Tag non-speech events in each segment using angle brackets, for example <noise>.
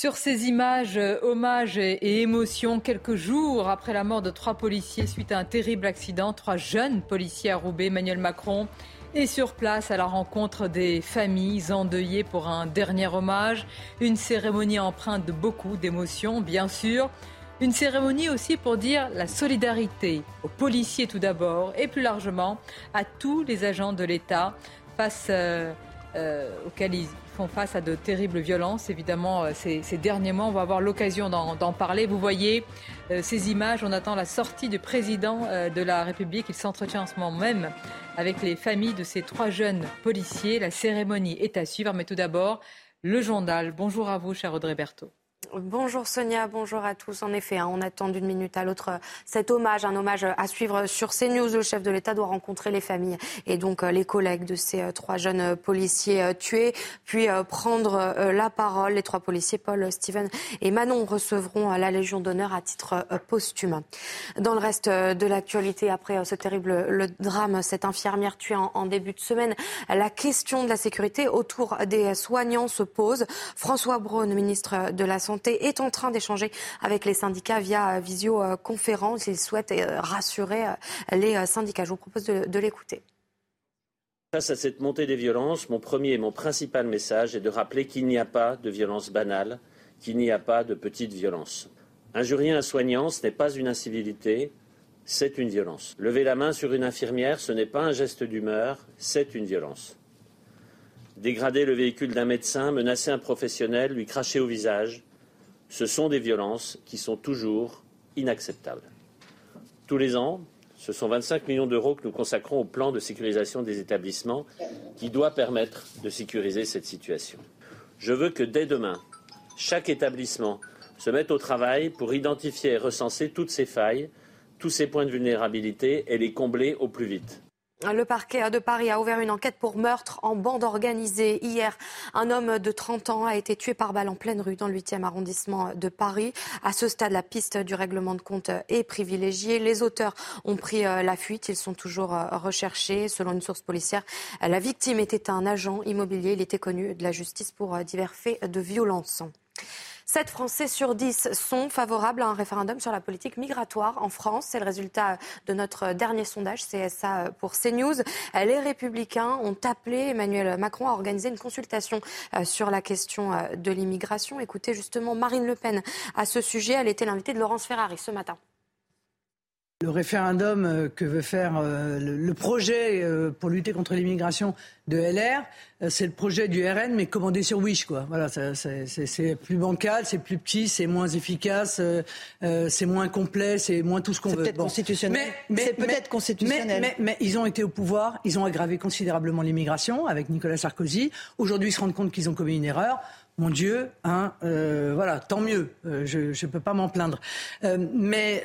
Sur ces images, euh, hommages et émotions, quelques jours après la mort de trois policiers suite à un terrible accident, trois jeunes policiers à Roubaix, Emmanuel Macron et sur place à la rencontre des familles endeuillées pour un dernier hommage. Une cérémonie empreinte de beaucoup d'émotions, bien sûr. Une cérémonie aussi pour dire la solidarité aux policiers tout d'abord et plus largement à tous les agents de l'État face euh, euh, auxquels ils font face à de terribles violences. Évidemment, euh, ces, derniers mois, on va avoir l'occasion d'en parler. Vous voyez ces images, on attend la sortie du président de la République. Il s'entretient en ce moment même avec les familles de ces trois jeunes policiers. La cérémonie est à suivre, mais tout d'abord, le journal. Bonjour à vous, cher Audrey Berthaud. Bonjour Sonia, bonjour à tous. En effet, hein, on attend d'une minute à l'autre euh, cet hommage, un hommage à suivre sur CNews. Le chef de l'État doit rencontrer les familles et donc euh, les collègues de ces euh, trois jeunes policiers tués, puis prendre la parole. Les trois policiers, Paul, Steven et Manon, recevront la Légion d'honneur à titre posthume. Dans le reste de l'actualité, après ce terrible le drame, cette infirmière tuée en, début de semaine, la question de la sécurité autour des soignants se pose. François Braun, ministre de la Santé, est en train d'échanger avec les syndicats via visioconférence. Il souhaite euh, rassurer euh, les euh, syndicats. Je vous propose de, l'écouter. Face à cette montée des violences, mon premier et mon principal message est de rappeler qu'il n'y a pas de violence banale, qu'il n'y a pas de petite violence. Injurier un soignant, ce n'est pas une incivilité, c'est une violence. Lever la main sur une infirmière, ce n'est pas un geste d'humeur, c'est une violence. Dégrader le véhicule d'un médecin, menacer un professionnel, lui cracher au visage, ce sont des violences qui sont toujours inacceptables. Tous les ans, ce sont 25 millions d'euros que nous consacrons au plan de sécurisation des établissements qui doit permettre de sécuriser cette situation. Je veux que dès demain, chaque établissement se mette au travail pour identifier et recenser toutes ces failles, tous ces points de vulnérabilité et les combler au plus vite. Le parquet de Paris a ouvert une enquête pour meurtre en bande organisée. Hier, un homme de 30 ans a été tué par balle en pleine rue dans le 8e arrondissement de Paris. À ce stade, la piste du règlement de compte est privilégiée. Les auteurs ont pris euh, la fuite. Ils sont toujours euh, recherchés. Selon une source policière, la victime était un agent immobilier. Il était connu de la justice pour euh, divers faits de violence. 7 Français sur 10 sont favorables à un référendum sur la politique migratoire en France. C'est le résultat de notre dernier sondage CSA pour CNews. Les républicains ont appelé Emmanuel Macron à organiser une consultation euh, sur la question euh, de l'immigration. Écoutez justement Marine Le Pen à ce sujet. Elle était l'invitée de Laurence Ferrari ce matin. Le référendum euh, que veut faire euh, le projet euh, pour lutter contre l'immigration de LR, c'est le projet du RN, mais commandé sur Wish, quoi. Voilà, c'est plus bancal, c'est plus petit, c'est moins efficace, c'est moins complet, c'est moins tout ce qu'on veut. Peut-être constitutionnel. Mais, c'est peut-être constitutionnel. Mais, mais, ils ont été au pouvoir, ils ont aggravé considérablement l'immigration avec Nicolas Sarkozy. Aujourd'hui, ils se rendent compte qu'ils ont commis une erreur mon Dieu, hein, euh, voilà, tant mieux, euh, je ne peux pas m'en plaindre. Euh, mais,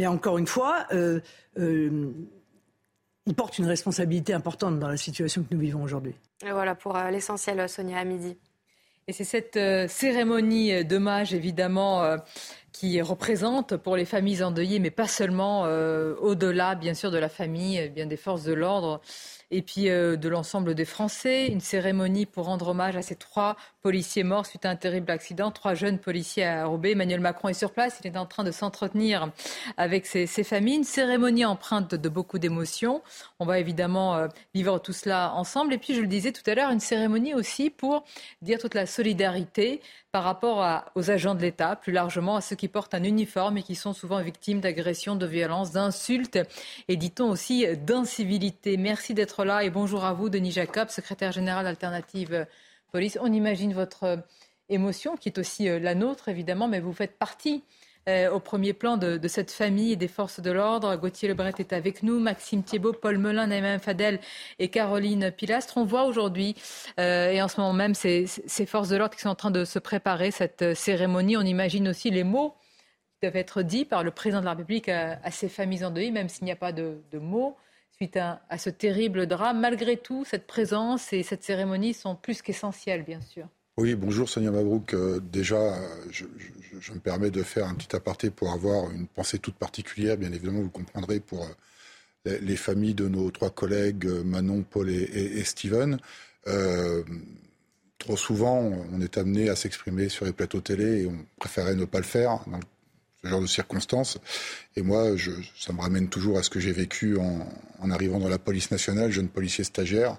mais encore une fois, il porte une responsabilité importante dans la situation que nous vivons aujourd'hui. Et voilà pour l'essentiel, Sonia, à midi. Et c'est cette cérémonie d'hommage, évidemment, qui représente pour les familles endeuillées, mais pas seulement, au-delà, bien sûr, de la famille, bien des forces de l'ordre et puis euh, de l'ensemble des Français. Une cérémonie pour rendre hommage à ces trois policiers morts suite à un terrible accident, trois jeunes policiers Roubaix. Emmanuel Macron est sur place, il est en train de s'entretenir avec ses, familles. Une cérémonie empreinte de, beaucoup d'émotions. On va évidemment euh, vivre tout cela ensemble. Et puis, je le disais tout à l'heure, une cérémonie aussi pour dire toute la solidarité par rapport aux agents de l'État, plus largement à ceux qui portent un uniforme et qui sont souvent victimes d'agressions, de violences, d'insultes et dit-on aussi d'incivilité. Merci d'être là et bonjour à vous, Denis Jacob, secrétaire général d'Alternative Police. On imagine votre émotion qui est aussi euh, la nôtre évidemment, mais vous faites partie euh, au premier plan de, cette famille et des forces de l'ordre. Gauthier Lebret est avec nous, Maxime Thiebaud, Paul Melun, Naïm Fadel et Caroline Pilastre. On voit aujourd'hui, euh, et en ce moment même, ces, forces de l'ordre qui sont en train de se préparer cette cérémonie. On imagine aussi les mots qui doivent être dits par le président de la République à, ces familles endeuillées, même s'il n'y a pas de, mots suite à, ce terrible drame. Malgré tout, cette présence et cette cérémonie sont plus qu'essentielles, bien sûr. Oui, bonjour Sonia Mabrouk. Euh, déjà, je, me permets de faire un petit aparté pour avoir une pensée toute particulière, bien évidemment, vous comprendrez, pour euh, les, familles de nos trois collègues, euh, Manon, Paul et, Steven. trop souvent, on est amené à s'exprimer sur les plateaux télé et on préférait ne pas le faire dans ce genre de circonstances. Et moi, ça me ramène toujours à ce que j'ai vécu en, arrivant dans la police nationale, jeune policier stagiaire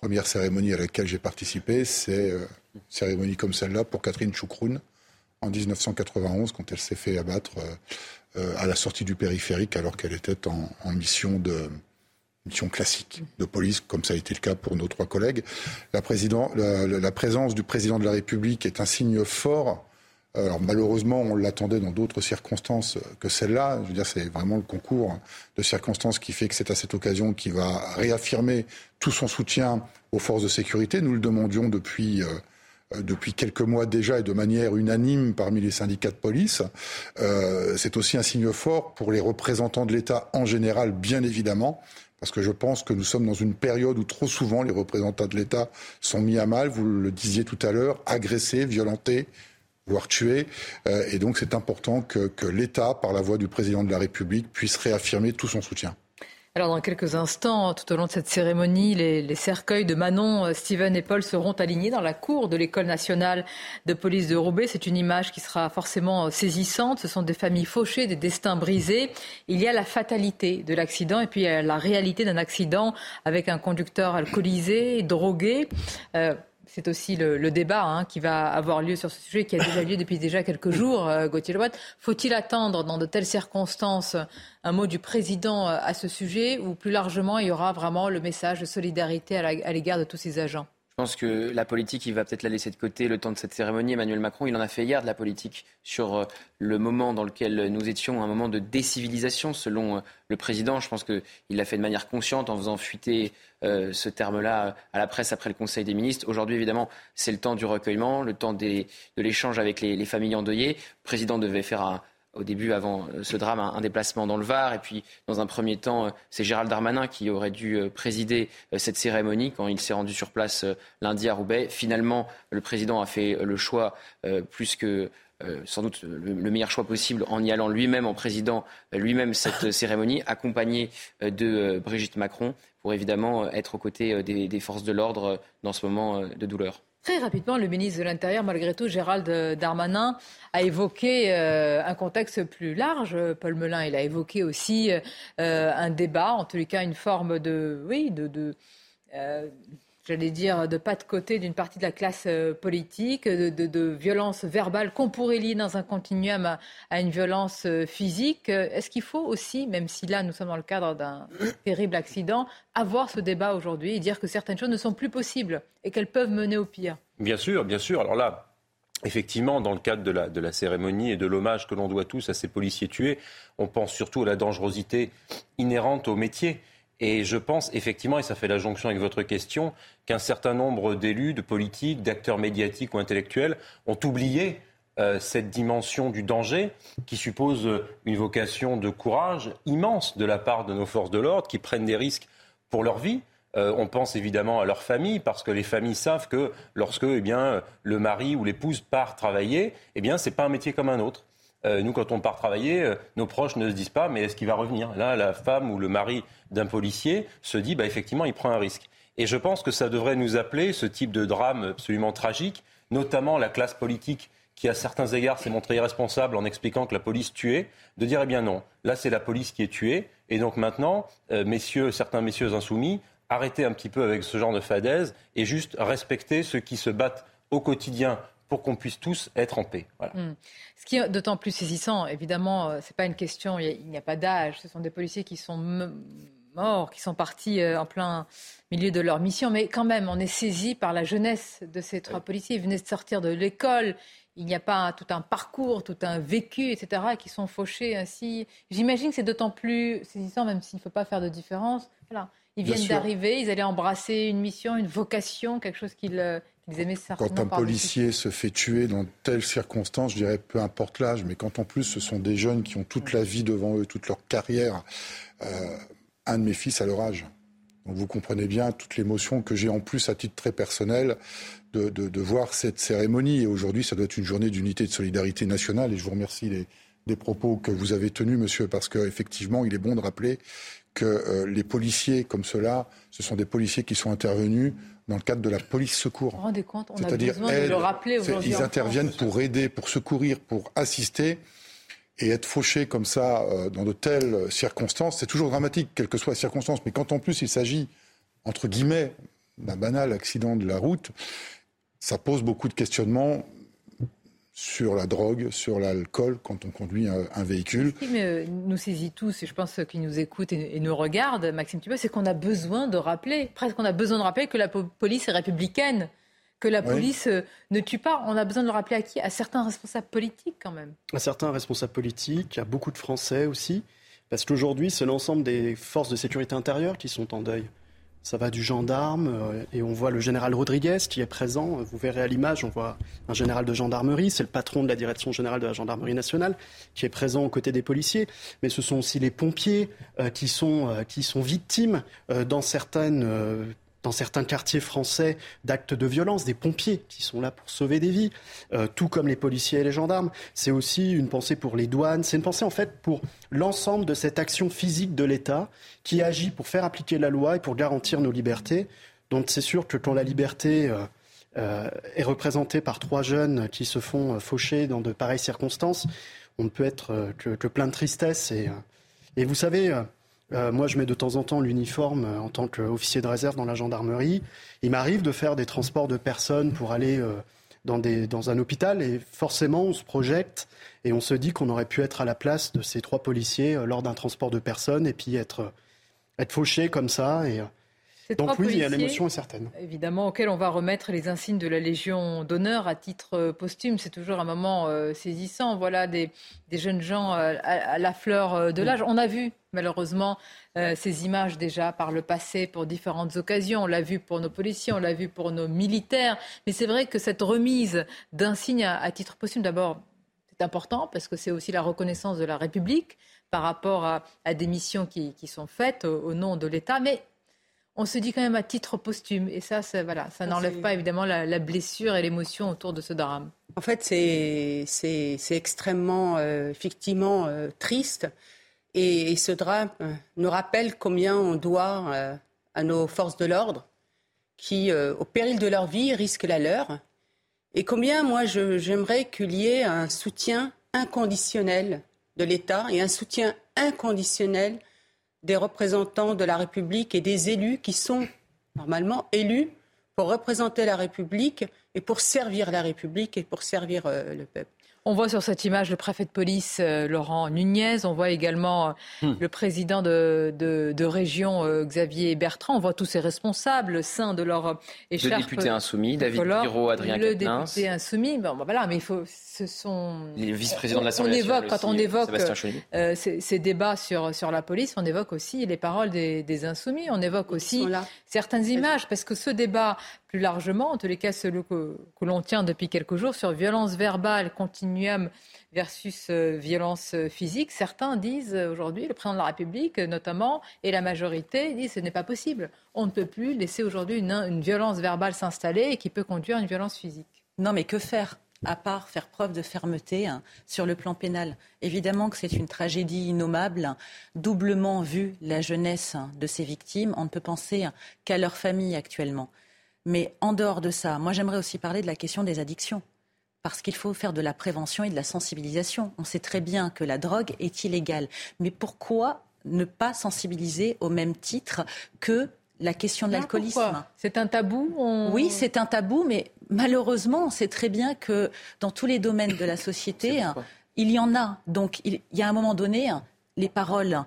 première cérémonie à laquelle j'ai participé, c'est euh, une cérémonie comme celle-là pour Catherine Choukroun en 1991 quand elle s'est fait abattre euh, euh, à la sortie du périphérique alors qu'elle était en, mission de mission classique de police, comme ça a été le cas pour nos trois collègues. La, présence du président de la République est un signe fort malheureusement, on l'attendait dans d'autres circonstances que celle-là. C'est vraiment le concours de circonstances qui fait que c'est à cette occasion qu'il va réaffirmer tout son soutien aux forces de sécurité. Nous le demandions depuis. Euh, depuis quelques mois déjà et de manière unanime parmi les syndicats de police. Euh, c'est aussi un signe fort pour les représentants de l'État en général, bien évidemment, parce que je pense que nous sommes dans une période où trop souvent les représentants de l'État sont mis à mal, vous le disiez tout à l'heure, agressés, violentés, voire tuer. Euh, et donc c'est important que, l'État, par la voix du président de la République, puisse réaffirmer tout son soutien. Alors dans quelques instants, tout au long de cette cérémonie, les, cercueils de Manon, euh, Steven et Paul seront alignés dans la cour de l'école nationale de police de Roubaix. C'est une image qui sera forcément euh, saisissante. Ce sont des familles fauchées, des destins brisés. Il y a la fatalité de l'accident et puis la réalité d'un accident avec un conducteur alcoolisé, drogué c'est aussi le, débat hein, qui va avoir lieu sur ce sujet, qui a déjà lieu depuis déjà quelques jours, euh, Gauthier. Faut-il attendre dans de telles circonstances un mot du président euh, à ce sujet ou plus largement il y aura vraiment le message de solidarité à l'égard de tous ces agents? Je pense que la politique, il va peut-être la laisser de côté le temps de cette cérémonie. Emmanuel Macron, il en a fait hier de la politique sur euh, le moment dans lequel nous étions, un moment de décivilisation, selon le président. Je pense qu'il l'a fait de manière consciente en faisant fuiter euh, ce terme-là à la presse après le Conseil des ministres. Aujourd'hui, évidemment, c'est le temps du recueillement, le temps de l'échange avec les, les familles endeuillées. Le président devait faire au début, avant euh, ce drame, un, déplacement dans le Var. Et puis, dans un premier temps, euh, c'est Gérald Darmanin qui aurait dû présider cette cérémonie quand il s'est rendu sur place lundi à Roubaix. Finalement, le président a fait le choix, plus que sans doute le, meilleur choix possible, en y allant lui-même, en présidant lui-même cette <laughs> cérémonie, accompagné de Brigitte Macron, pour évidemment être aux côtés des forces de l'ordre dans ce moment de douleur. Très rapidement, le ministre de l'Intérieur, malgré tout, Gérald Darmanin, a évoqué euh, un contexte plus large. Paul Melun, il a évoqué aussi euh, un débat, en tous les cas une forme de, oui, de, de euh, j'allais dire, de pas de côté d'une partie de la classe euh, politique, de, violence verbale qu'on pourrait lier dans un continuum à, une violence euh, physique. Est-ce qu'il faut aussi, même si là nous sommes dans le cadre d'un <coughs> terrible accident, avoir ce débat aujourd'hui et dire que certaines choses ne sont plus possibles et qu'elles peuvent mener au pire? Bien sûr, bien sûr. Alors là, Effectivement, dans le cadre de la, de la cérémonie et de l'hommage que l'on doit tous à ces policiers tués, on pense surtout à la dangerosité inhérente au métier. Et je pense effectivement, et ça fait la jonction avec votre question, qu'un certain nombre d'élus, de politiques, d'acteurs médiatiques ou intellectuels ont oublié euh, cette dimension du danger qui suppose une vocation de courage immense de la part de nos forces de l'ordre qui prennent des risques pour leur vie. Euh, on pense évidemment à leur famille parce que les familles savent que lorsque eh bien, le mari ou l'épouse part travailler, eh bien, c'est pas un métier comme un autre. Euh, nous, quand on part travailler, euh, nos proches ne se disent pas, mais est-ce qu'il va revenir? Là, la femme ou le mari d'un policier se dit, bah, effectivement, il prend un risque. Et je pense que ça devrait nous appeler, ce type de drame absolument tragique, notamment la classe politique qui, à certains égards, s'est montrée irresponsable en expliquant que la police tuait, de dire, eh bien non, là, c'est la police qui est tuée. Et donc maintenant, euh, messieurs, certains messieurs insoumis, arrêtez un petit peu avec ce genre de fadaise et juste respectez ceux qui se battent au quotidien pour qu'on puisse tous être en paix. Hmm. Ce qui est d'autant plus saisissant, évidemment, euh, ce n'est pas une question, il n'y a, pas d'âge, ce sont des policiers qui sont morts, qui sont partis en plein milieu de leur mission. Mais quand même, on est saisi par la jeunesse de ces trois policiers. Ils venaient de sortir de l'école. Il n'y a pas tout un parcours, tout un vécu, etc., qui sont fauchés ainsi. J'imagine que c'est d'autant plus saisissant, même s'il ne faut pas faire de différence. Voilà. Ils viennent d'arriver, ils allaient embrasser une mission, une vocation, quelque chose qu'ils aimaient. Quand un policier se fait tuer dans telles circonstances, je dirais peu importe l'âge, mais quand en plus ce sont des jeunes qui ont toute la vie devant eux, toute leur carrière, euh, un de mes fils à leur âge. Donc vous comprenez bien toute l'émotion que j'ai en plus à titre très personnel de, de, voir cette cérémonie. Et aujourd'hui, ça doit être une journée d'unité et de solidarité nationale. Et je vous remercie des propos que vous avez tenus, monsieur, parce qu'effectivement, il est bon de rappeler que euh, les policiers comme cela, ce sont des policiers qui sont intervenus dans le cadre de la police secours. Vous vous rendez compte On a besoin de le rappeler aujourd'hui. Ils interviennent pour aider, pour secourir, pour assister. Et être fauché comme ça euh, dans de telles circonstances, c'est toujours dramatique, quelles que soient les circonstances. Mais quand en plus il s'agit, entre guillemets, d'un banal accident de la route, ça pose beaucoup de questionnements sur la drogue, sur l'alcool quand on conduit un, véhicule. Ce qui nous saisit tous, et je pense qu'ils nous écoutent et, nous regardent, Maxime Tubet, c'est qu'on a besoin de rappeler, presque on a besoin de rappeler que la police est républicaine, que la police euh, ne tue pas. On a besoin de le rappeler à qui? À certains responsables politiques quand même. À certains responsables politiques, à beaucoup de Français aussi, parce qu'aujourd'hui c'est l'ensemble des forces de sécurité intérieure qui sont en deuil. Ça va du gendarme, euh, et on voit le général Rodriguez qui est présent. Vous verrez à l'image, on voit un général de gendarmerie, c'est le patron de la direction générale de la gendarmerie nationale, qui est présent aux côtés des policiers. Mais ce sont aussi les pompiers euh, qui, sont, euh, qui sont victimes dans certaines dans certains quartiers français d'actes de violence, des pompiers qui sont là pour sauver des vies, euh, tout comme les policiers et les gendarmes. C'est aussi une pensée pour les douanes, c'est une pensée en fait pour l'ensemble de cette action physique de l'État qui agit pour faire appliquer la loi et pour garantir nos libertés. Donc c'est sûr que quand la liberté euh, euh, est représentée par trois jeunes qui se font faucher dans de pareilles circonstances, on ne peut être que, plein de tristesse. Et, et vous savez, euh, moi, je mets de temps en temps l'uniforme euh, en tant qu'officier de réserve dans la gendarmerie. Il m'arrive de faire des transports de personnes pour aller euh, dans, des, dans, un hôpital et forcément, on se projette et on se dit qu'on aurait pu être à la place de ces trois policiers lors d'un transport de personnes et puis être, être fauché comme ça. Et, donc oui, l'émotion est certaine. Évidemment, auquel on va remettre les insignes de la Légion d'honneur à titre euh, posthume. C'est toujours un moment euh, saisissant. Voilà des, jeunes gens euh, à, la fleur de l'âge. On a vu malheureusement ces images déjà par le passé pour différentes occasions. On l'a vu pour nos policiers, on l'a vu pour nos militaires. Mais c'est vrai que cette remise d'insignes à, titre posthume, d'abord, c'est important parce que c'est aussi la reconnaissance de la République par rapport à, des missions qui, sont faites au, au nom de l'État. Mais on se dit quand même à titre posthume. Et ça, ça voilà, ça n'enlève pas évidemment la, blessure et l'émotion autour de ce drame. En fait, c'est extrêmement, euh, effectivement, euh, triste. Et, ce drame euh, nous rappelle combien on doit à nos forces de l'ordre qui, au péril de leur vie, risquent la leur. Et combien, moi, j'aimerais qu'il y ait un soutien inconditionnel de l'État et un soutien inconditionnel des représentants de la République et des élus qui sont normalement élus pour représenter la République et pour servir la République et pour servir euh, le peuple. On voit sur cette image le préfet de police euh, Laurent Nunez, on voit également euh, hmm. le président de, de, région Xavier Bertrand, on voit tous ces responsables saints de leur écharpe. Le député insoumis, David Piro, Adrien Le député insoumis, bon, ben voilà, mais il faut, ce sont... Les vice-présidents de l'Assemblée nationale Quand on évoque euh, ces, débats sur, sur la police, on évoque aussi les paroles des, insoumis, on évoque aussi certaines images, parce que ce débat, plus largement, en tous les cas celui que, l'on tient depuis quelques jours, sur violence verbale, continuum versus euh, violence physique, certains disent aujourd'hui, le président de la République notamment, et la majorité disent ce n'est pas possible. On ne peut plus laisser aujourd'hui une, violence verbale s'installer et qui peut conduire à une violence physique. Non, mais que faire à part faire preuve de fermeté hein, sur le plan pénal? Évidemment que c'est une tragédie innommable, doublement vu la jeunesse de ces victimes. On ne peut penser qu'à leur famille actuellement. Mais en dehors de ça, moi j'aimerais aussi parler de la question des addictions. Parce qu'il faut faire de la prévention et de la sensibilisation. On sait très bien que la drogue est illégale. Mais pourquoi ne pas sensibiliser au même titre que la question de l'alcoolisme? C'est un tabou Oui, c'est un tabou, mais malheureusement, on sait très bien que dans tous les domaines de la <coughs> société, il y en a. Donc, il y a un moment donné, les paroles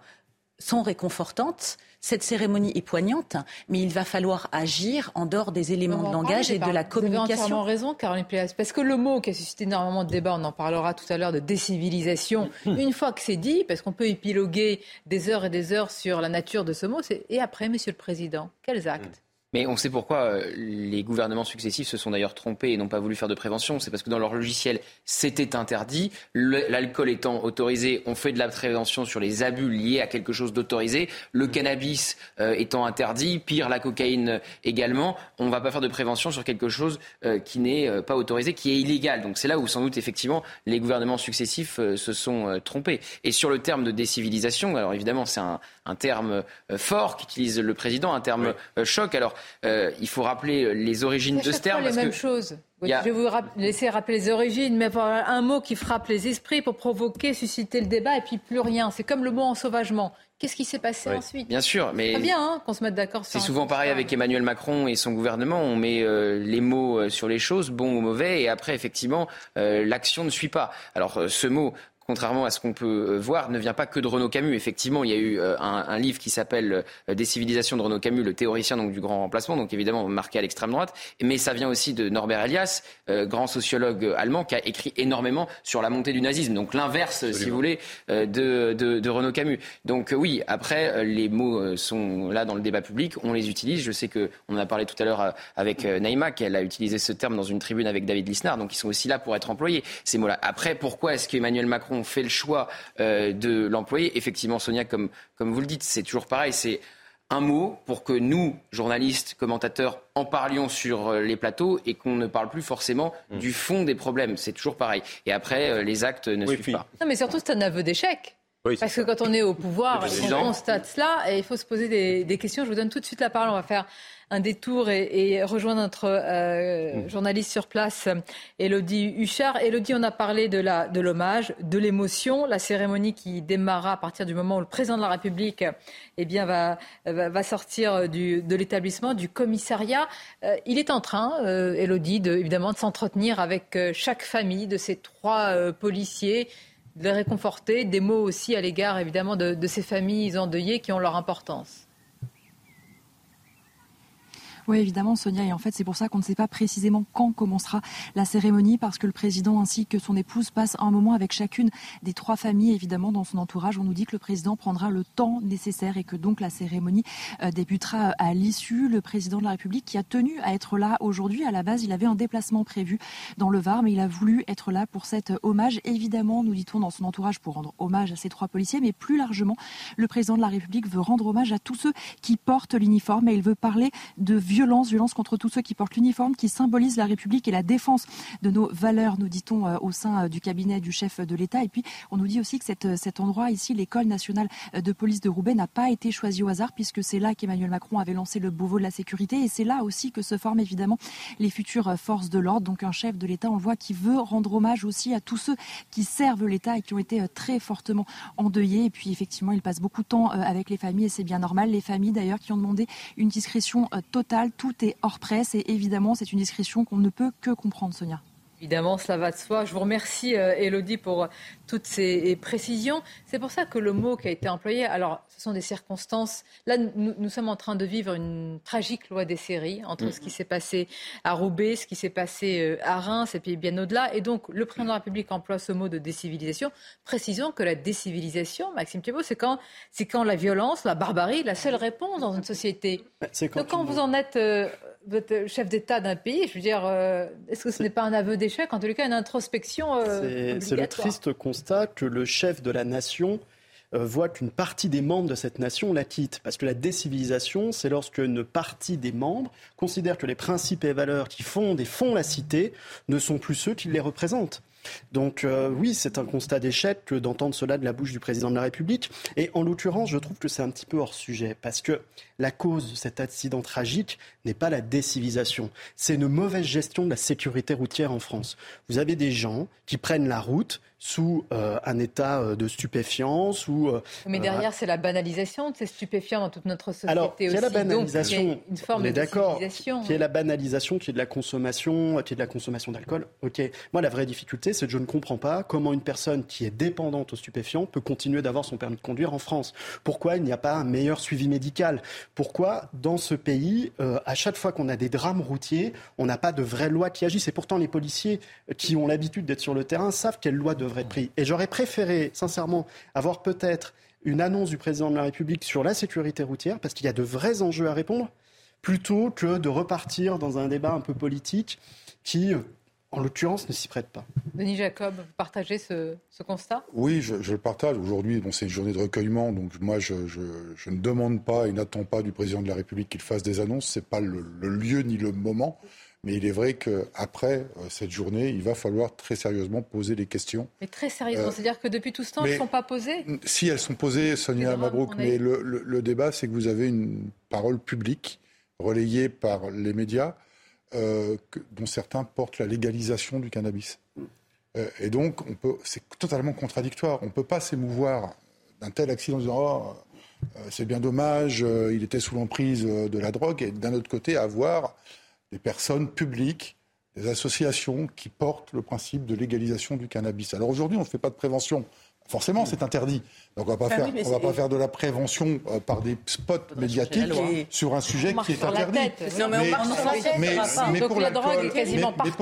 sont réconfortantes. Cette cérémonie est poignante, mais il va falloir agir en dehors des éléments de langage et de la communication. Vous avez entièrement raison, Caroline Pléas, parce que le mot qui a suscité énormément de débats, on en parlera tout à l'heure, de décivilisation, une fois que c'est dit, parce qu'on peut épiloguer des heures et des heures sur la nature de ce mot, c'est et après, Monsieur le Président, quels actes? Mais on sait pourquoi euh, les gouvernements successifs se sont d'ailleurs trompés et n'ont pas voulu faire de prévention. C'est parce que dans leur logiciel, c'était interdit. L'alcool étant autorisé, on fait de la prévention sur les abus liés à quelque chose d'autorisé. Le cannabis euh, étant interdit, pire la cocaïne également, on ne va pas faire de prévention sur quelque chose euh, qui n'est pas autorisé, qui est illégal. Donc c'est là où sans doute effectivement les gouvernements successifs se sont trompés. Et sur le terme de décivilisation, alors évidemment c'est un, un terme fort qu'utilise le président, un terme choc. Alors euh, il faut rappeler euh, les origines de ce terme. les mêmes choses. Je vais vous laisser rappeler les origines, mais un mot qui frappe les esprits pour provoquer, susciter le débat, et puis plus rien. C'est comme le mot ensauvagement. Qu'est-ce qui s'est passé ensuite Bien sûr, mais c'est bien hein, qu'on se mette d'accord. C'est souvent pareil avec Emmanuel Macron et son gouvernement. On met euh, les mots sur les choses, bons ou mauvais, et après effectivement l'action ne suit pas. Alors ce mot contrairement à ce qu'on peut euh, voir, ne vient pas que de Renaud Camus. Effectivement, il y a eu euh, un, livre qui s'appelle euh, Des civilisations de Renaud Camus, le théoricien donc, du grand remplacement, donc évidemment marqué à l'extrême droite. Mais ça vient aussi de Norbert Elias, grand sociologue allemand, qui a écrit énormément sur la montée du nazisme. Donc l'inverse, si vous voulez, de, de, de, Renaud Camus. Donc oui, après, les mots sont là dans le débat public, on les utilise. Je sais qu'on en a parlé tout à l'heure avec Naïma, qu'elle a utilisé ce terme dans une tribune avec David Lisnard. Donc ils sont aussi là pour être employés, ces mots-là. Après, pourquoi est-ce qu'Emmanuel Macron on fait le choix euh, de l'employer. Effectivement, Sonia, comme, comme vous le dites, c'est toujours pareil. C'est un mot pour que nous, journalistes, commentateurs, en parlions sur euh, les plateaux et qu'on ne parle plus forcément mm. du fond des problèmes. C'est toujours pareil. Et après, euh, les actes ne suivent pas. Non, mais surtout, c'est un aveu d'échec. Parce que quand on est au pouvoir, on constate cela et il faut se poser des, des, questions. Je vous donne tout de suite la parole. On va faire un détour et, rejoindre notre euh, mm. journaliste sur place, Elodie Huchard. Elodie, on a parlé de la de l'hommage, de l'émotion, la cérémonie qui démarra à partir du moment où le président de la République eh bien, va, va, sortir du, de l'établissement, du commissariat. Euh, il est en train, euh, Elodie, de, évidemment, de s'entretenir avec chaque famille de ces trois policiers de les réconforter, des mots aussi à l'égard évidemment de, ces familles endeuillées qui ont leur importance. Oui, évidemment, Sonia. Et en fait, c'est pour ça qu'on ne sait pas précisément quand commencera la cérémonie, parce que le président ainsi que son épouse passent un moment avec chacune des trois familles, évidemment, dans son entourage. On nous dit que le président prendra le temps nécessaire et que donc la cérémonie euh, débutera à l'issue. Le président de la République qui a tenu à être là aujourd'hui. À la base, il avait un déplacement prévu dans le Var, mais il a voulu être là pour cet hommage. Évidemment, nous dit-on dans son entourage pour rendre hommage à ces trois policiers, mais plus largement, le président de la République veut rendre hommage à tous ceux qui portent l'uniforme et il veut parler de violence, violence contre tous ceux qui portent l'uniforme, qui symbolisent la République et la défense de nos valeurs, nous dit-on euh, au sein euh, du cabinet du chef de l'État. Et puis, on nous dit aussi que euh, cet endroit ici, l'école nationale de police de Roubaix, n'a pas été choisi au hasard, puisque c'est là qu'Emmanuel Macron avait lancé le Beauvau de la sécurité. Et c'est là aussi que se forment évidemment les futures forces de l'ordre. Donc, un chef de l'État, on le voit, qui veut rendre hommage aussi à tous ceux qui servent l'État et qui ont été très fortement endeuillés. Et puis, effectivement, il passe beaucoup de temps avec les familles et c'est bien normal. Les familles, d'ailleurs, qui ont demandé une discrétion totale. Tout hors presse et évidemment, c'est une discrétion qu'on ne peut que comprendre, Sonia. Évidemment, cela va de soi. Je vous remercie, euh, Elodie, pour toutes ces précisions. C'est pour ça que le mot qui a été employé, alors, ce sont des circonstances. Là, nous, sommes en train de vivre une tragique loi des séries entre ce qui s'est passé à Roubaix, ce qui s'est passé euh, à Reims et puis bien au-delà. Et donc, le président de la République emploie ce mot de décivilisation. Précisons que la décivilisation, Maxime Thibault, c'est quand, c'est quand la violence, la barbarie la seule réponse dans une société. Quand donc, quand vous en êtes. Euh, votre chef d'État d'un pays, je veux dire, euh, est-ce que ce n'est pas un aveu d'échec? En les cas, une introspection. Euh, c'est le triste constat que le chef de la nation euh, voit qu'une partie des membres de cette nation la quitte. Parce que la décivilisation, c'est lorsque une partie des membres considère que les principes et valeurs qui fondent et font la cité ne sont plus ceux qui les représentent. Donc euh, oui, c'est un constat d'échec que d'entendre cela de la bouche du président de la République. Et en l'occurrence, je trouve que c'est un petit peu hors sujet, parce que la cause de cet accident tragique n'est pas la décivilisation, c'est une mauvaise gestion de la sécurité routière en France. Vous avez des gens qui prennent la route sous euh, un état euh, de stupéfiance ou. Mais derrière, c'est la banalisation de ces stupéfiants dans toute notre société Alors, aussi. la banalisation. Donc, une forme on est d'accord. Qui est la banalisation, qui est de la consommation, qui est de la consommation d'alcool. Ok. Moi, la vraie difficulté, c'est que je ne comprends pas comment une personne qui est dépendante aux stupéfiants peut continuer d'avoir son permis de conduire en France. Pourquoi il n'y a pas un meilleur suivi médical? Pourquoi, dans ce pays, euh, à chaque fois qu'on a des drames routiers, on n'a pas de vraie loi qui agisse Et pourtant, les policiers qui ont l'habitude d'être sur le terrain savent quelle loi devrait être prise. Et j'aurais préféré, sincèrement, avoir peut-être une annonce du président de la République sur la sécurité routière, parce qu'il y a de vrais enjeux à répondre, plutôt que de repartir dans un débat un peu politique qui, en l'occurrence, ne s'y prête pas. Denis Jacob, vous partagez ce, constat? Oui, je, le partage. Aujourd'hui, bon, c'est une journée de recueillement, donc moi, je, ne demande pas et n'attends pas du président de la République qu'il fasse des annonces. Ce n'est pas le, lieu ni le moment. Mais il est vrai qu'après euh, cette journée, il va falloir très sérieusement poser des questions. Mais très sérieusement, euh, c'est-à-dire que depuis tout ce temps, elles ne sont pas posées? Si, elles sont posées, Sonia Mabrouk, mais le, débat, c'est que vous avez une parole publique relayée par les médias, euh, dont certains portent la légalisation du cannabis. et donc, c'est totalement contradictoire. On ne peut pas s'émouvoir d'un tel accident en disant oh, c'est bien dommage, il était sous l'emprise de la drogue, et d'un autre côté, avoir des personnes publiques, des associations qui portent le principe de légalisation du cannabis. Alors aujourd'hui, on ne fait pas de prévention. Forcément, c'est interdit. Donc on ne va pas, faire, va pas faire de la prévention euh, par des spots médiatiques sur un sujet qui est interdit. Non, mais, mais, mais, pour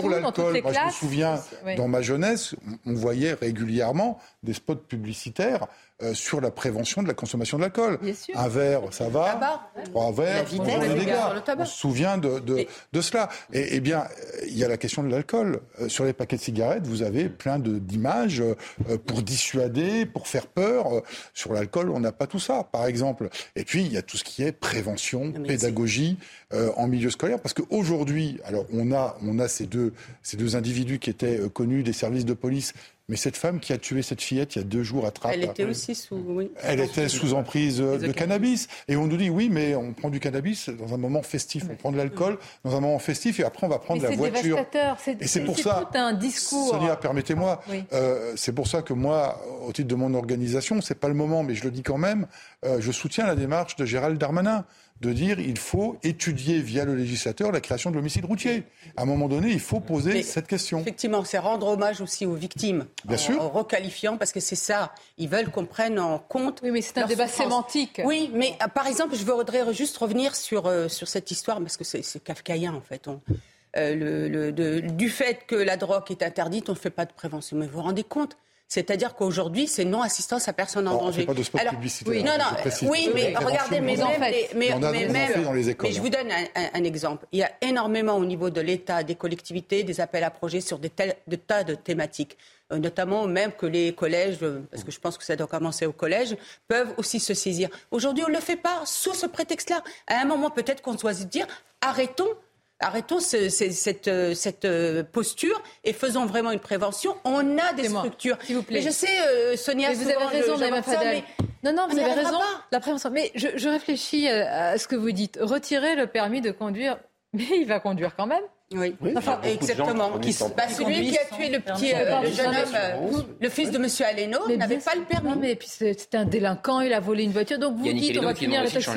l'alcool, moi je me souviens, dans ma jeunesse, on voyait régulièrement des spots publicitaires euh, sur la prévention de la consommation de l'alcool. Un verre, ça va. Trois verres, on des dégâts. On se souvient de, de, de cela. Et, eh bien, il y a la question de l'alcool. Euh, sur les paquets de cigarettes, vous avez plein d'images pour dissuader, pour faire peur. Sur l'alcool, on n'a pas tout ça, par exemple. Et puis, il y a tout ce qui est prévention, pédagogie euh, en milieu scolaire. Parce qu'aujourd'hui, alors on a, on a ces, deux, ces deux individus qui étaient euh, connus des services de police, mais cette femme qui a tué cette fillette il y a deux jours à Trappes. Elle était aussi sous. Elle était sous emprise de cannabis. Et on nous dit oui, mais on prend du cannabis dans un moment festif. On prend de l'alcool dans un moment festif et après on va prendre la voiture. Et c'est pour ça. Tout un discours. Sonia, permettez-moi. Euh, c'est pour ça que moi, au titre de mon organisation, c'est pas le moment, mais je le dis quand même. Euh, je soutiens la démarche de Gérald Darmanin de dire il faut étudier via le législateur la création de l'homicide routier. À un moment donné, il faut poser cette question. Effectivement, c'est rendre hommage aussi aux victimes. Bien en, sûr. En requalifiant, parce que c'est ça. Ils veulent qu'on prenne en compte. Oui, mais c'est un débat sémantique. Oui, mais euh, par exemple, je voudrais juste revenir sur, euh, sur cette histoire, parce que c'est kafkaïen, en fait. Euh, le, du fait que la drogue est interdite, on ne fait pas de prévention. Mais vous vous rendez compte c'est-à-dire qu'aujourd'hui, c'est non-assistance à personne en danger. Pas de Alors, oui, non, non, oui, mais regardez, mais même, mais, mais, dans les écoles, mais je vous donne un, exemple. Il y a énormément au niveau de l'État, des collectivités, des appels à projets sur des, tas de thématiques euh, notamment même que les collèges, euh, parce que je pense que ça doit commencer au collège, peuvent aussi se saisir. Aujourd'hui, on ne le fait pas sous ce prétexte-là. À un moment, peut-être qu'on doit se dire, arrêtons arrêtons cette, euh, cette, euh, posture et faisons vraiment une prévention. On a des structures. S'il vous plaît. Mais je sais, euh, Sonia, vous avez raison, Mme Fadel. Non, non, vous avez raison. La prévention. Mais je, je réfléchis à ce que vous dites. Retirer le permis de conduire, <laughs> mais il va conduire quand même. Oui, exactement. Qui, bah, celui qui a tué le petit euh, le jeune homme, euh, le fils de M. Aleno, n'avait pas le permis. mais puis c'était un délinquant, il a volé une voiture. Donc vous dites on va finir le taxi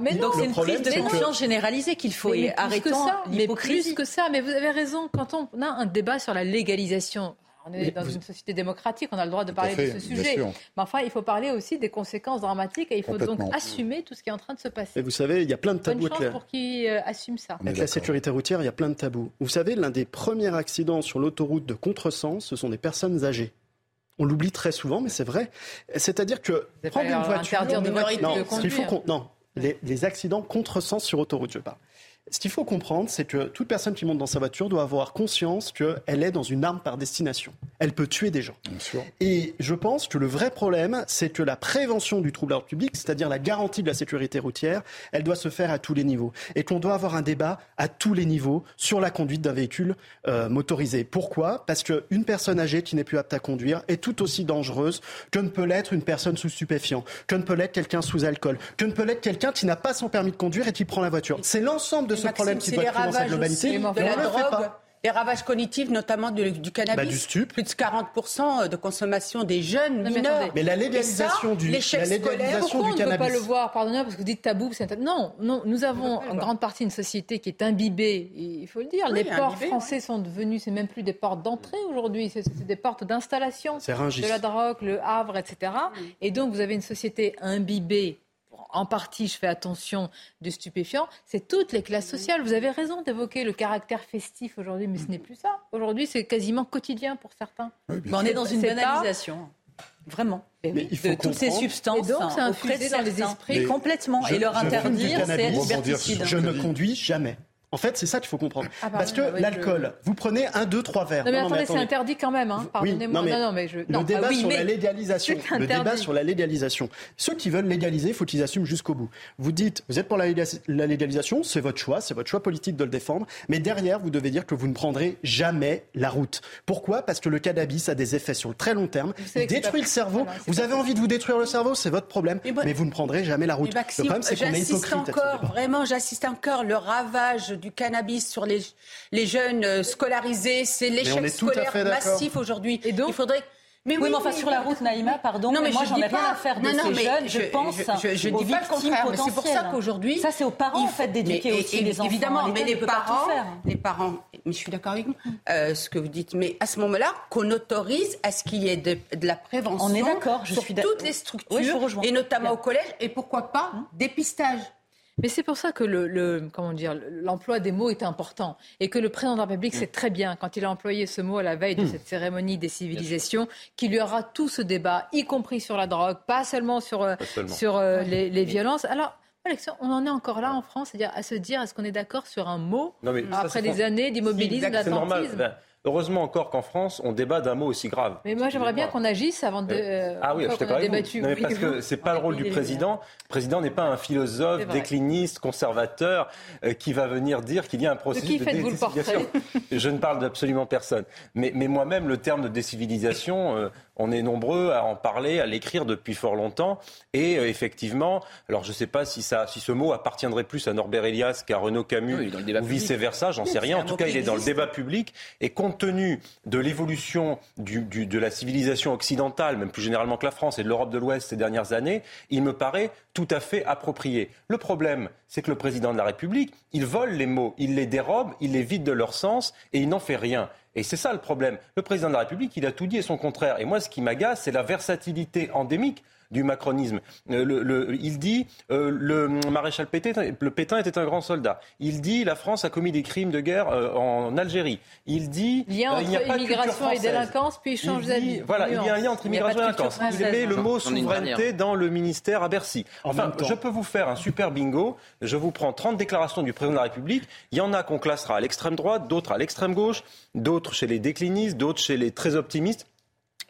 Mais non, c'est une prise de conscience généralisée qu'il faut. Arrêtons l'hypocrisie. Mais plus que ça, mais vous avez raison. Quand on a un débat sur la légalisation on est dans une société démocratique, on a le droit de parler de ce sujet. Mais enfin, il faut parler aussi des conséquences dramatiques et il faut donc assumer tout ce qui est en train de se passer. Et vous savez, il y a plein de tabous. Bonne chance pour qui euh, assume ça. Avec la sécurité routière, il y a plein de tabous. Vous savez, l'un des premiers accidents sur l'autoroute de contresens, ce sont des personnes âgées. On l'oublie très souvent, mais c'est vrai. C'est-à-dire que prendre une voiture, interdire de, non, de conduire. Faut non, les, les accidents contresens sur autoroute, je parle. Ce qu'il faut comprendre, c'est que toute personne qui monte dans sa voiture doit avoir conscience qu'elle est dans une arme par destination. Elle peut tuer des gens. Bien sûr. Et je pense que le vrai problème, c'est que la prévention du trouble à l'ordre public, c'est-à-dire la garantie de la sécurité routière, elle doit se faire à tous les niveaux. Et qu'on doit avoir un débat à tous les niveaux sur la conduite d'un véhicule euh, motorisé. Pourquoi? Parce qu'une personne âgée qui n'est plus apte à conduire est tout aussi dangereuse que ne peut l'être une personne sous stupéfiant, que ne peut l'être quelqu'un sous alcool, que ne peut l'être quelqu'un qui n'a pas son permis de conduire et qui prend la voiture. C'est l'ensemble de ce problème qui doit être pris dans sa globalité. De la drogue. les ravages cognitifs, notamment du, du cannabis. Bah, du stup. Plus de 40% de consommation des jeunes mineurs. Mais la légalisation du, l'échec la légalisation Pourquoi du on ne peut cannabis. pas le voir? Pardonnez-moi parce que vous dites tabou. c'est Non, non, nous avons en grande partie une société qui est imbibée. Il faut le dire. Oui, les ports français sont devenus, c'est même plus des portes d'entrée aujourd'hui, c'est des portes d'installation de la drogue, le Havre, etc. Et donc vous avez une société imbibée. En partie, je fais attention du stupéfiant. C'est toutes les classes sociales. Vous avez raison d'évoquer le caractère festif aujourd'hui, mais ce n'est plus ça. Aujourd'hui, c'est quasiment quotidien pour certains. Mais on est dans une pas- banalisation. Vraiment. Mais il faut de toutes ces substances Et donc, c'est infusé de dans les esprits. Mais complètement. Je- et leur interdire, c'est cannabis, liberticide. Je ne conduis jamais. En fait, c'est ça qu'il faut comprendre. Ah, Parce que ah l'alcool, vous prenez un, deux, trois verres. Non, mais Non, attendez, c'est interdit quand même. Hein. Oui, Pardonnez-moi. non, mais non, non, mais je. Le débat ah oui, sur la légalisation. Le débat sur la légalisation. Ceux qui veulent légaliser, il faut qu'ils assument jusqu'au bout. Vous dites, vous êtes pour la, légalis- la légalisation, c'est votre choix, c'est votre choix politique de le défendre. Mais derrière, vous devez dire que vous ne prendrez jamais la route. Pourquoi? Parce que le cannabis a des effets sur le très long terme. Il détruit le cerveau. C'est vous avez envie de vous détruire le cerveau, c'est votre problème. Mais vous ne prendrez jamais la route. Mais Maxime, le problème, c'est qu'on est hypocrite. encore, vraiment, j'assiste encore le ravage du cannabis sur les, les jeunes euh, scolarisés. C'est l'échec est tout à scolaire massif aujourd'hui. Et donc il faudrait. Mais Oui, mais enfin, sur la route, Naïma, pardon, Non, mais moi, je j'en ai rien pas- à faire de non, non, ces mais jeunes. Je, je- pense je- je- je aux dis pas le victimes contraire, c'est pour ça qu'aujourd'hui, Ça, c'est aux parents, il en fait, d'éduquer aussi et- les enfants. Évidemment, mais les parents, les parents, mais je suis d'accord avec vous, euh, ce que vous dites, mais à ce moment-là, qu'on autorise à ce qu'il y ait de, de la prévention On est d'accord, je sur suis d'accord. toutes les structures, Oui, et notamment au collège, et pourquoi pas dépistage. Mais c'est pour ça que le, le- comment dire l'emploi des mots est important et que le président de la République sait très bien quand il a employé ce mot à la veille de cette cérémonie des civilisations qu'il y aura tout ce débat, y compris sur la drogue, pas seulement sur euh, seulement. sur euh, les, les violences. Alors. Alexandre, on en est encore là en France, c'est-à-dire à se dire est-ce qu'on est d'accord sur un mot Non, mais ça, après des fond- années d'immobilisme, d'attentisme Ben, heureusement encore qu'en France, on débat d'un mot aussi grave. Mais moi j'aimerais bien qu'on agisse avant de. euh, Ah oui, une je vous. débattu. Non, mais Oui, parce <laughs> que c'est pas le rôle du président. Le président n'est pas un philosophe, décliniste, conservateur euh, qui va venir dire qu'il y a un processus qui de, faites-vous le décivilisation. Je ne parle d'absolument personne. Mais, mais moi-même, le terme de décivilisation, euh, on est nombreux à en parler, à l'écrire depuis fort longtemps. Et euh, effectivement, alors je ne sais pas si, ça, si ce mot appartiendrait plus à Norbert Elias qu'à Renaud Camus Oui, ou vice-versa, j'en sais rien. En tout cas, il est dans le débat public. Et compte tenu de l'évolution du- du- de la civilisation occidentale, même plus généralement que la France et de l'Europe de l'Ouest ces dernières années, il me paraît tout à fait approprié. Le problème, c'est que le président de la République, il vole les mots, il les dérobe, il les vide de leur sens et il n'en fait rien. Et c'est ça le problème. Le président de la République, il a tout dit et son contraire. Et moi, ce qui m'agace, c'est la versatilité endémique du macronisme. Euh, le- le- il dit euh, le maréchal Pétain, le Pétain était un grand soldat. Il dit la France a commis des crimes de guerre euh, en Algérie. Il dit Lien euh, il n'y a entre pas de immigration et délinquance, puis Il d'avis. dit- Voilà, il y a un lien entre immigration et délinquance. Il met le mot souveraineté dans le ministère à Bercy. En Enfin, je peux vous faire un super bingo. Je vous prends 30 déclarations du président de la République. Il y en a qu'on classera à l'extrême droite, d'autres à l'extrême gauche, d'autres chez les déclinistes, d'autres chez les très optimistes.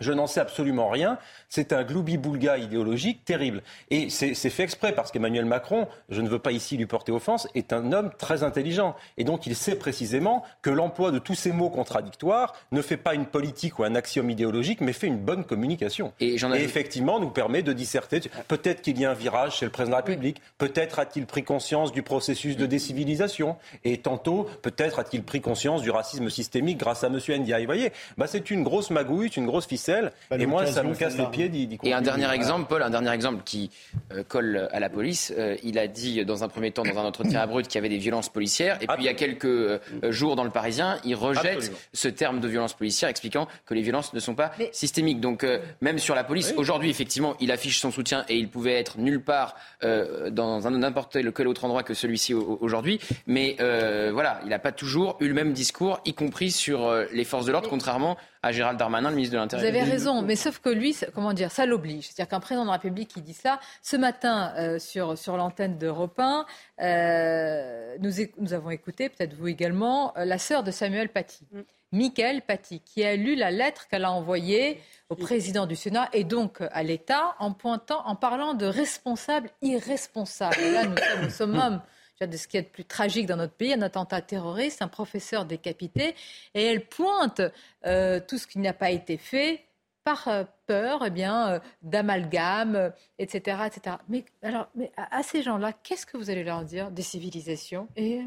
Je n'en sais absolument rien. C'est un gloubi-boulga idéologique terrible. Et c'est fait exprès parce qu'Emmanuel Macron, je ne veux pas ici lui porter offense, est un homme très intelligent. Et donc il sait précisément que l'emploi de tous ces mots contradictoires ne fait pas une politique ou un axiome idéologique, mais fait une bonne communication. Et j'en Et ajoute- effectivement, nous permet de disserter. Peut-être qu'il y a un virage chez le président de la République. Peut-être a-t-il pris conscience du processus de décivilisation. Et tantôt, peut-être a-t-il pris conscience du racisme systémique grâce à M. Ndiaye. Vous voyez, bah, c'est une grosse magouille, c'est une grosse ficelle. Bah, et moi, ça me casse les pieds d'y Et un dernier exemple, Paul, un dernier exemple qui euh, colle à la police. Euh, il a dit dans un premier temps, dans un entretien à <coughs> Brut, qu'il y avait des violences policières. Et puis il y a quelques euh, jours dans le Parisien, il rejette Absolument. ce terme de violence policière, expliquant que les violences ne sont pas Mais- systémiques. Donc euh, même sur la police, aujourd'hui, effectivement, il affiche son soutien et il pouvait être nulle part euh, dans un n'importe quel autre endroit que celui-ci au- aujourd'hui. Mais euh, voilà, il n'a pas toujours eu le même discours, y compris sur euh, les forces de l'ordre, contrairement à Gérald Darmanin, le ministre de Vous l'Intérieur. avez raison, mais sauf que lui, comment dire, ça l'oblige. C'est-à-dire qu'un président de la République qui dit cela, ce matin euh, sur, sur l'antenne d'Europe 1, euh, nous, avons écouté, peut-être vous également, euh, la sœur de Samuel Paty, Michael Paty, qui a lu la lettre qu'elle a envoyée au président du Sénat et donc à l'État en pointant, en parlant de responsables irresponsables. Et là, nous sommes, nous sommes <coughs> hommes de ce qu'il y a de plus tragique dans notre pays, un attentat terroriste, un professeur décapité, et elle pointe euh, tout ce qui n'a pas été fait par euh, peur eh bien, euh, d'amalgame, etc., etc. Mais, alors, mais à, à ces gens-là, qu'est-ce que vous allez leur dire Des civilisations? Et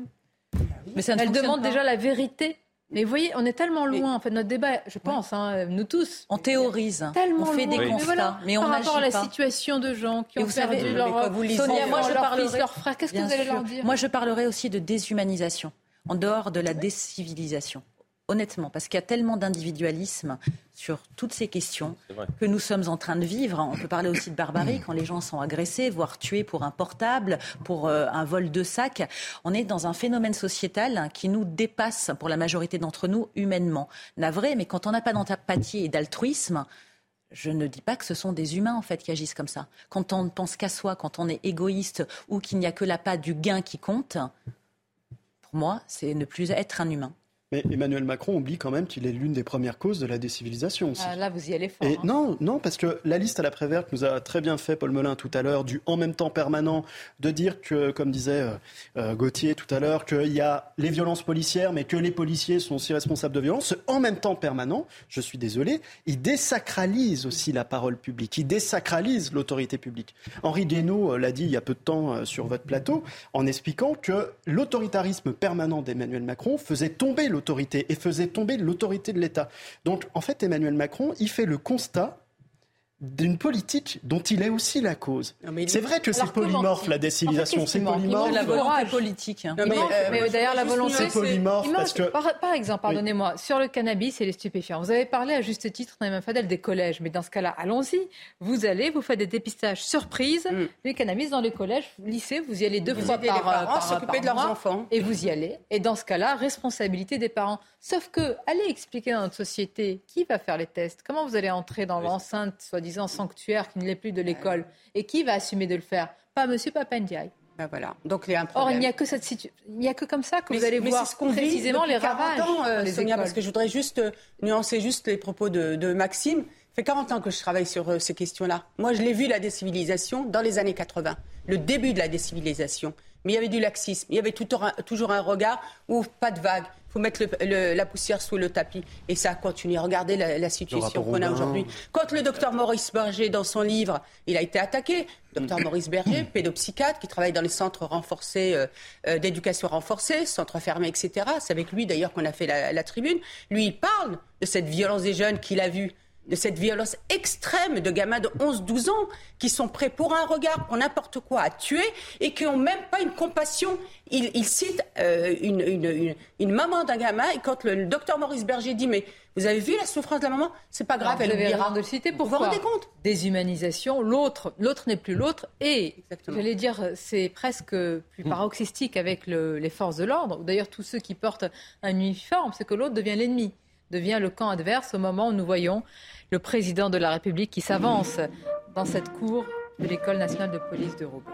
Mais ça ne elle demande pas. déjà la vérité. Mais vous voyez, on est tellement loin, en fait, notre débat, je pense, hein, nous tous. On théorise, tellement on fait des constats, mais, on Par rapport à la pas. situation de gens qui Et ont vous perdu savez, leur, vous Sonia, moi, je leur parlerai, fils, leurs frères. Qu'est-ce que vous allez sûr. leur dire? Moi, je parlerai aussi de déshumanisation, en dehors de la décivilisation. Honnêtement, parce qu'il y a tellement d'individualisme sur toutes ces questions que nous sommes en train de vivre. On peut parler aussi de barbarie quand les gens sont agressés, voire tués pour un portable, pour euh, un vol de sac. On est dans un phénomène sociétal qui nous dépasse, pour la majorité d'entre nous, humainement. Navré, mais quand on n'a pas d'empathie et d'altruisme, je ne dis pas que ce sont des humains en fait qui agissent comme ça. Quand on ne pense qu'à soi, quand on est égoïste ou qu'il n'y a que la pas du gain qui compte, pour moi, c'est ne plus être un humain. Mais Emmanuel Macron oublie quand même qu'il est l'une des premières causes de la décivilisation aussi. Ah, Là, vous y allez fort. Et hein. non, non, parce que la liste à la Préverte nous a très bien fait Paul Melun tout à l'heure du en même temps permanent, de dire que, comme disait euh, euh, Gauthier tout à l'heure, qu'il y a les violences policières, mais que les policiers sont aussi responsables de violences. Ce en même temps permanent, je suis désolé, il désacralise aussi la parole publique, il désacralise l'autorité publique. Henri Guénaud euh, l'a dit il y a peu de temps sur votre plateau, en expliquant que l'autoritarisme permanent d'Emmanuel Macron faisait tomber l'autorité et faisait tomber l'autorité de l'État. Donc, en fait, Emmanuel Macron, il fait le constat d'une politique dont il est aussi la cause. Il- C'est vrai que c'est polymorphe la en fait, décivilisation, c'est polymorphe. La volonté politique. hein. Non, mais, euh, d'ailleurs, la volonté, C'est polymorphe parce que par, par exemple, pardonnez-moi, sur le cannabis et les stupéfiants, vous avez parlé à juste titre, Naïma Fadel, des collèges. Mais dans ce cas-là, allons-y. Vous allez, vous faites des dépistages surprises. Mm. Les cannabis dans les collèges, lycées, vous y allez deux Vous fois par, les parents par- s'occuper par de leurs mois. enfants. Et vous y allez. Et dans ce cas-là, responsabilité des parents. Sauf que, allez expliquer dans notre société qui va faire les tests. Comment vous allez entrer dans l'enceinte, soi-disant sanctuaire, qui ne l'est plus de l'école. Et qui va assumer de le faire? Pas Monsieur Papendiaï. Ben voilà. Donc il y a un Or, il n'y a que cette situ- il n'y a que comme ça que Mais vous allez voir ce précisément les 40 ravages ans, euh, les Sonia, parce que je voudrais juste euh, nuancer juste les propos de, de Maxime. Ça fait 40 ans que je travaille sur euh, ces questions-là. Moi, je l'ai vu, la décivilisation, dans les années 80. Le début de la décivilisation. Mais il y avait du laxisme. Il y avait tout toujours un regard où pas de vague. Il faut mettre le- le- la poussière sous le tapis. Et ça a continué. Regardez la, la situation qu'on a aujourd'hui. Quand le docteur Maurice Berger, dans son livre, il a été attaqué, docteur <clears throat> Maurice Berger, pédopsychiatre, qui travaille dans les centres renforcés euh, euh, d'éducation renforcée, centres fermés, etc. C'est avec lui d'ailleurs qu'on a fait la, la tribune. Lui, il parle de cette violence des jeunes qu'il a vue de cette violence extrême de gamins de 11-12 ans qui sont prêts pour un regard, pour n'importe quoi, à tuer et qui n'ont même pas une compassion. Il, il cite euh, une, une- une- une maman d'un gamin et quand le, le docteur Maurice Berger dit mais vous avez vu la souffrance de la maman? C'est pas grave, Alors, vous elle oubliera. raison de le citer. Vous vous Pourquoi? rendez compte? Déshumanisation, l'autre, l'autre n'est plus l'autre. Et, Exactement. j'allais dire, c'est presque plus paroxystique avec le- les forces de l'ordre, ou d'ailleurs tous ceux qui portent un uniforme, c'est que l'autre devient l'ennemi, devient le camp adverse au moment où nous voyons le président de la République qui s'avance dans cette cour de l'École nationale de police de Roubaix.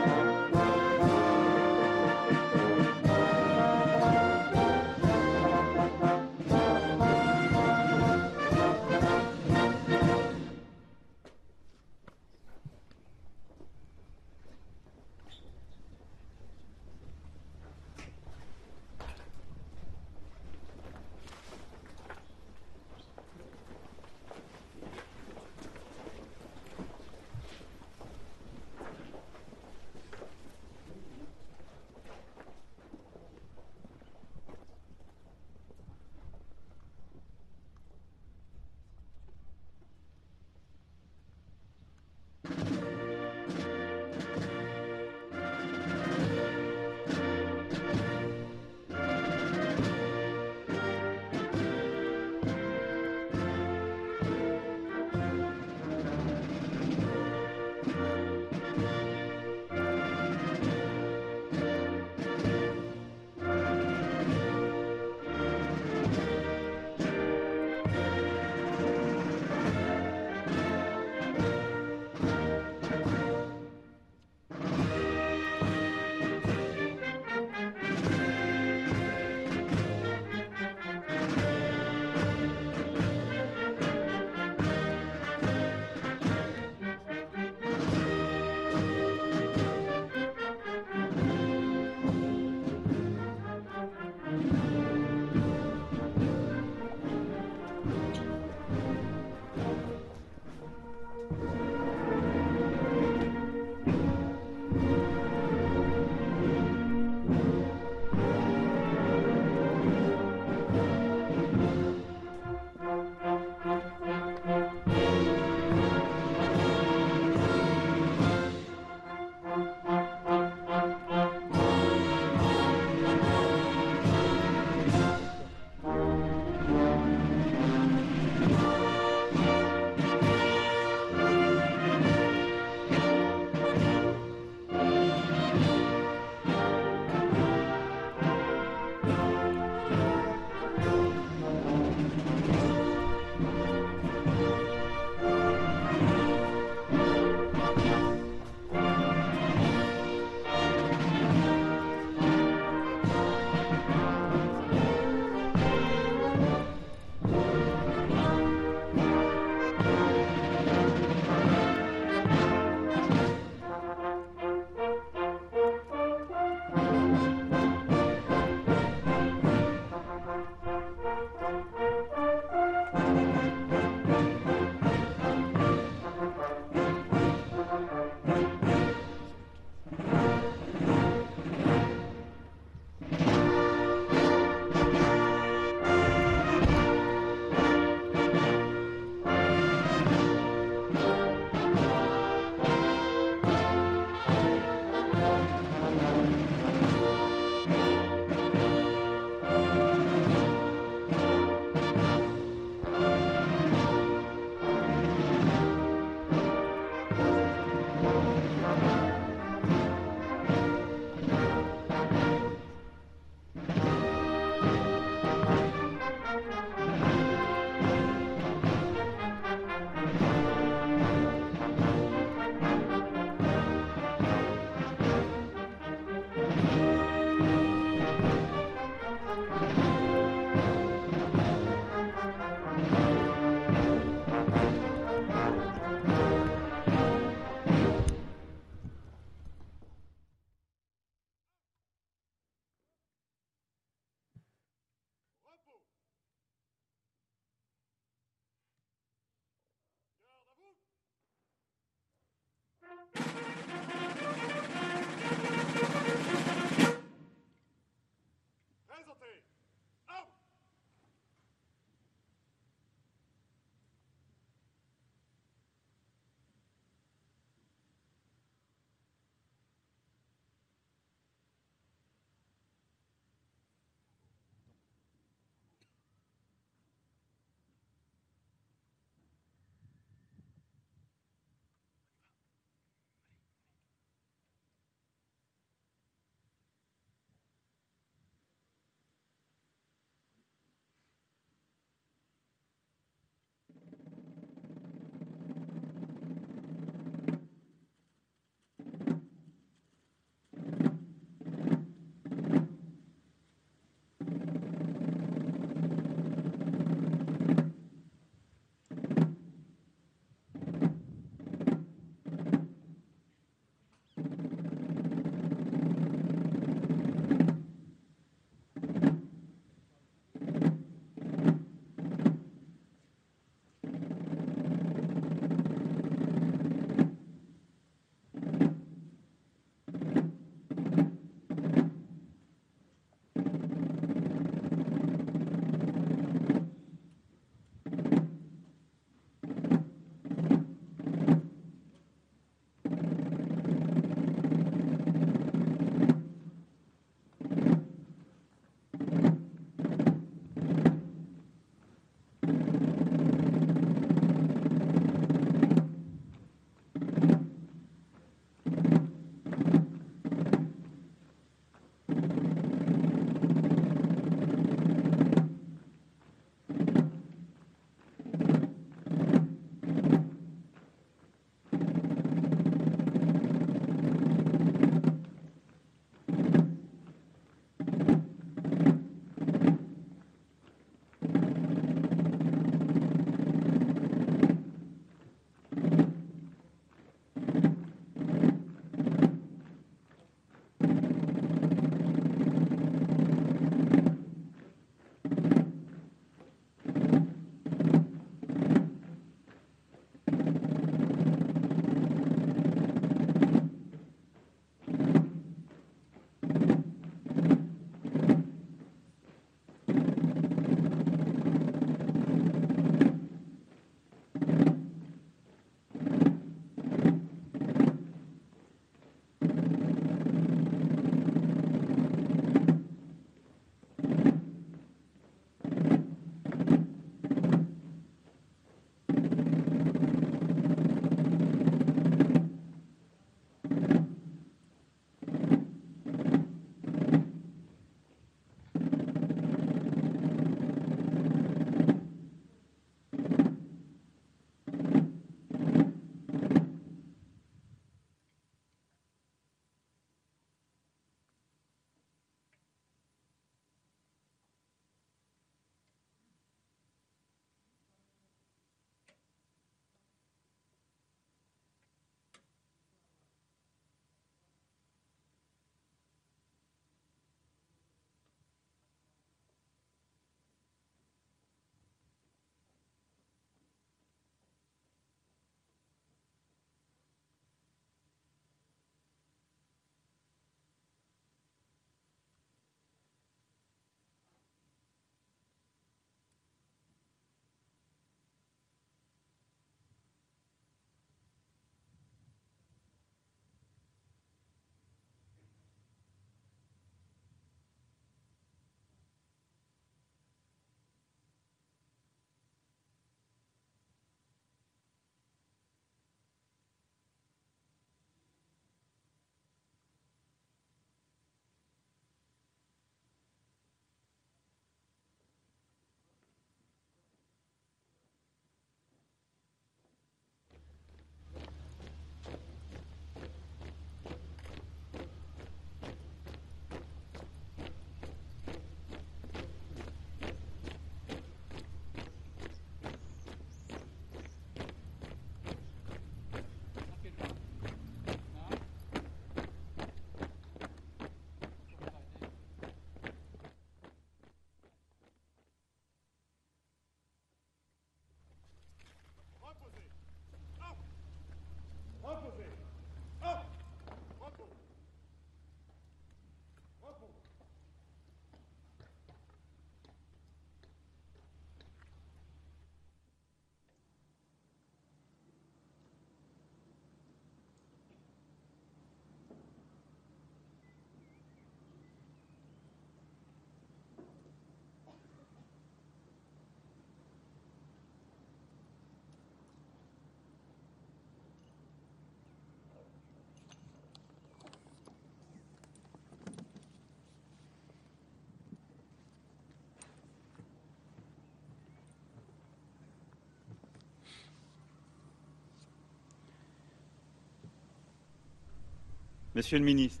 Monsieur le ministre,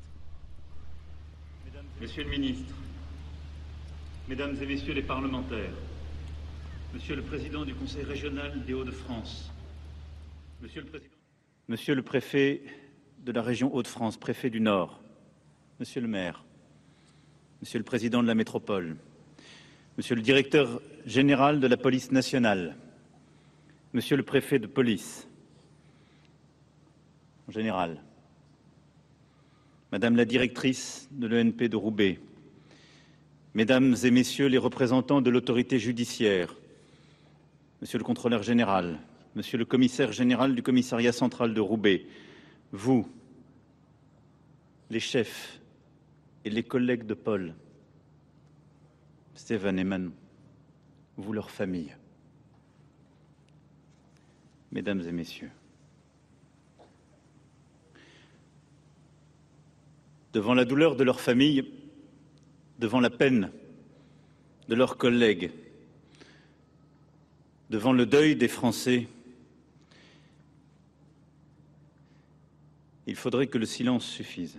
Monsieur le ministre, Mesdames et Messieurs les parlementaires, Monsieur le Président du Conseil régional des Hauts-de-France, Monsieur le Président, Préfet de la région Hauts-de-France, Préfet du Nord, Monsieur le maire, Monsieur le Président de la métropole, Monsieur le Directeur général de la police nationale, Monsieur le Préfet de police, en général, Madame la directrice de l'ENP de Roubaix, Mesdames et Messieurs les représentants de l'autorité judiciaire, Monsieur le contrôleur général, Monsieur le commissaire général du commissariat central de Roubaix, vous, les chefs et les collègues de Paul, Stéphane et Manon, vous, leurs familles, Mesdames et Messieurs, devant la douleur de leur famille, devant la peine de leurs collègues, devant le deuil des Français, il faudrait que le silence suffise.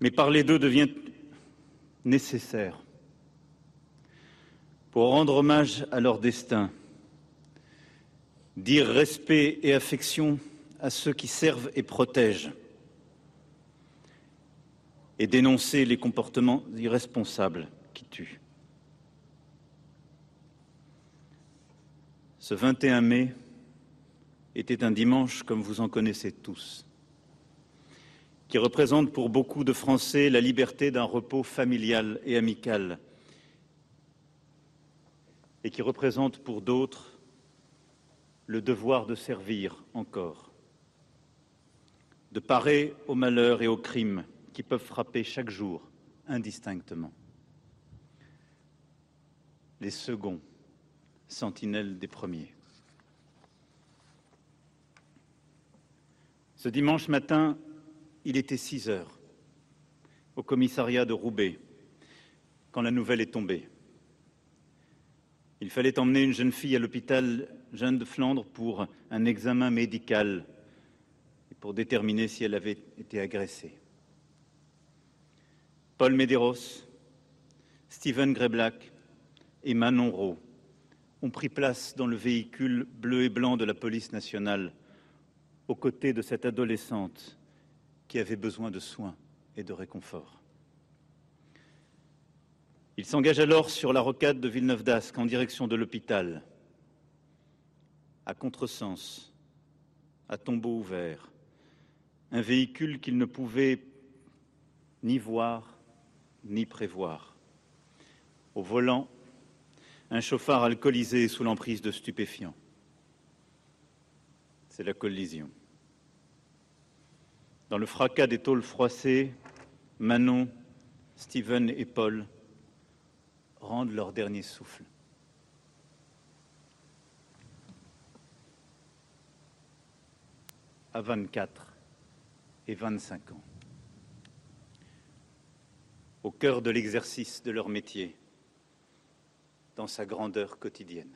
Mais parler d'eux devient nécessaire pour rendre hommage à leur destin, dire respect et affection à ceux qui servent et protègent, et dénoncer les comportements irresponsables qui tuent. Ce 21 mai était un dimanche comme vous en connaissez tous, qui représente pour beaucoup de Français la liberté d'un repos familial et amical, et qui représente pour d'autres le devoir de servir encore, de parer aux malheurs et aux crimes qui peuvent frapper chaque jour indistinctement. Les seconds, sentinelles des premiers. Ce dimanche matin, il était 6 heures au commissariat de Roubaix quand la nouvelle est tombée. Il fallait emmener une jeune fille à l'hôpital Jeanne de Flandre pour un examen médical pour déterminer si elle avait été agressée. Paul Medeiros, Stephen Greblack et Manon Rowe ont pris place dans le véhicule bleu et blanc de la police nationale aux côtés de cette adolescente qui avait besoin de soins et de réconfort. Il s'engage alors sur la rocade de Villeneuve d'Ascq en direction de l'hôpital, à contresens, à tombeau ouvert, un véhicule qu'il ne pouvait ni voir ni prévoir. Au volant, un chauffard alcoolisé sous l'emprise de stupéfiants. C'est la collision. Dans le fracas des tôles froissées, Manon, Steven et Paul rendent leur dernier souffle. À 24 et 25 ans au cœur de l'exercice de leur métier, dans sa grandeur quotidienne.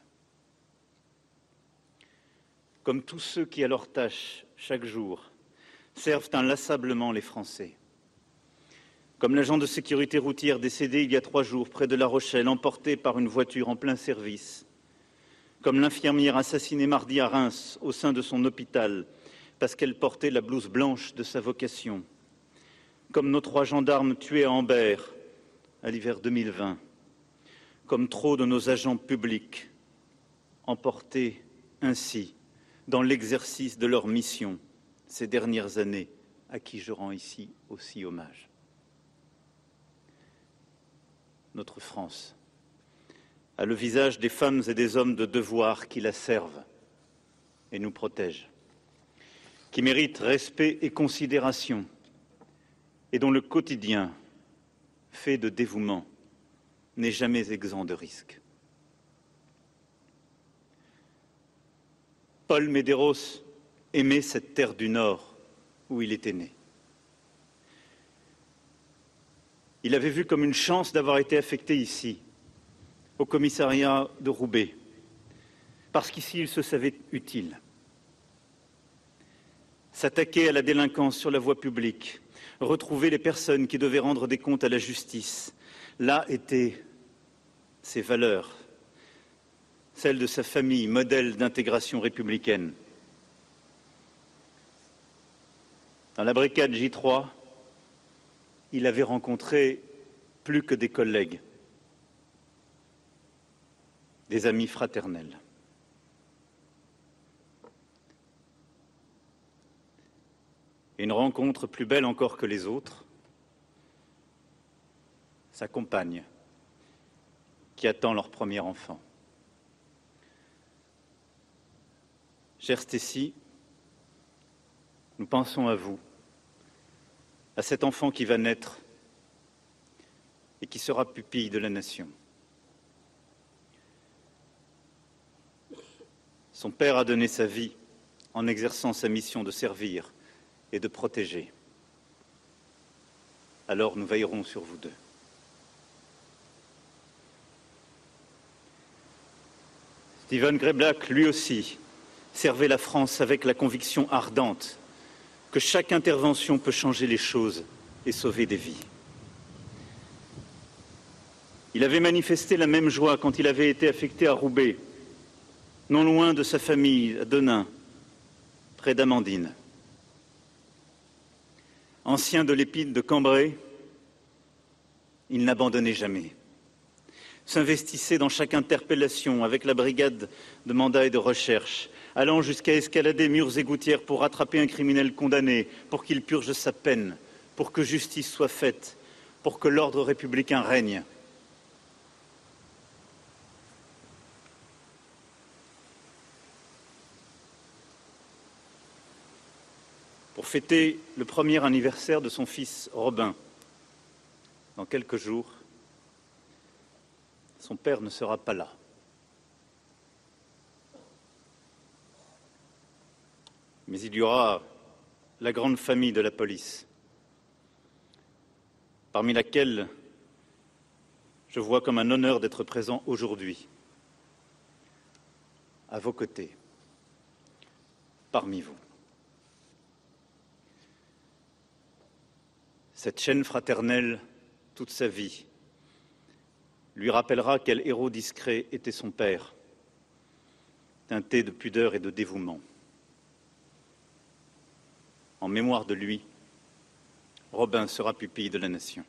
Comme tous ceux qui, à leur tâche, chaque jour, servent inlassablement les Français. Comme l'agent de sécurité routière décédé il y a trois jours près de La Rochelle, emporté par une voiture en plein service. Comme l'infirmière assassinée mardi à Reims au sein de son hôpital parce qu'elle portait la blouse blanche de sa vocation. Comme nos trois gendarmes tués à Ambert à l'hiver 2020, comme trop de nos agents publics emportés ainsi dans l'exercice de leur mission ces dernières années, à qui je rends ici aussi hommage. Notre France a le visage des femmes et des hommes de devoir qui la servent et nous protègent, qui méritent respect et considération et dont le quotidien, fait de dévouement, n'est jamais exempt de risques. Paul Medeiros aimait cette terre du Nord où il était né. Il avait vu comme une chance d'avoir été affecté ici, au commissariat de Roubaix, parce qu'ici il se savait utile. S'attaquer à la délinquance sur la voie publique, retrouver les personnes qui devaient rendre des comptes à la justice. Là étaient ses valeurs, celles de sa famille, modèle d'intégration républicaine. Dans la brigade J3, il avait rencontré plus que des collègues, des amis fraternels. Une rencontre plus belle encore que les autres, sa compagne, qui attend leur premier enfant. Chère Stécie, nous pensons à vous, à cet enfant qui va naître et qui sera pupille de la nation. Son père a donné sa vie en exerçant sa mission de servir et de protéger. Alors nous veillerons sur vous deux. Stephen Black, lui aussi, servait la France avec la conviction ardente que chaque intervention peut changer les choses et sauver des vies. Il avait manifesté la même joie quand il avait été affecté à Roubaix, non loin de sa famille, à Denain, près d'Amandine. Ancien de l'épide de Cambrai, il n'abandonnait jamais. S'investissait dans chaque interpellation avec la brigade de mandat et de recherche, allant jusqu'à escalader murs et gouttières pour rattraper un criminel condamné, pour qu'il purge sa peine, pour que justice soit faite, pour que l'ordre républicain règne. Pour fêter le premier anniversaire de son fils Robin. Dans quelques jours, son père ne sera pas là. Mais il y aura la grande famille de la police, parmi laquelle je vois comme un honneur d'être présent aujourd'hui, à vos côtés, parmi vous. Cette chaîne fraternelle toute sa vie, lui rappellera quel héros discret était son père, teinté de pudeur et de dévouement. En mémoire de lui, Robin sera pupille de la nation.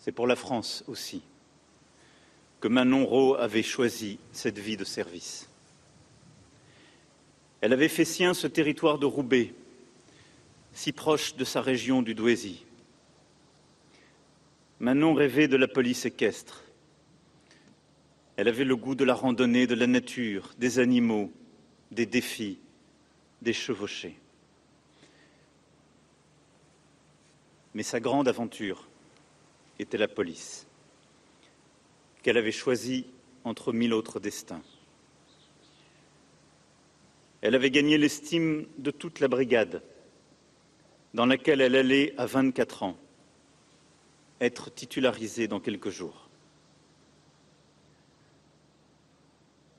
C'est pour la France aussi que Manon Rowe avait choisi cette vie de service. Elle avait fait sien ce territoire de Roubaix, si proche de sa région du Douaisis. Manon rêvait de la police équestre. Elle avait le goût de la randonnée, de la nature, des animaux, des défis, des chevauchés. Mais sa grande aventure était la police, qu'elle avait choisie entre mille autres destins. Elle avait gagné l'estime de toute la brigade, dans laquelle elle allait à 24 ans être titularisée dans quelques jours.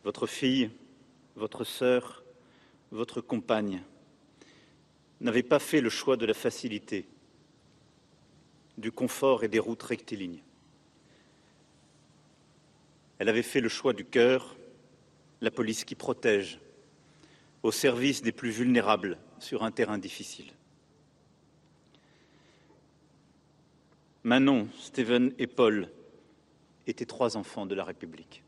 Votre fille, votre sœur, votre compagne n'avaient pas fait le choix de la facilité, du confort et des routes rectilignes. Elle avait fait le choix du cœur, la police qui protège, au service des plus vulnérables sur un terrain difficile. Manon, Stephen et Paul étaient trois enfants de la République.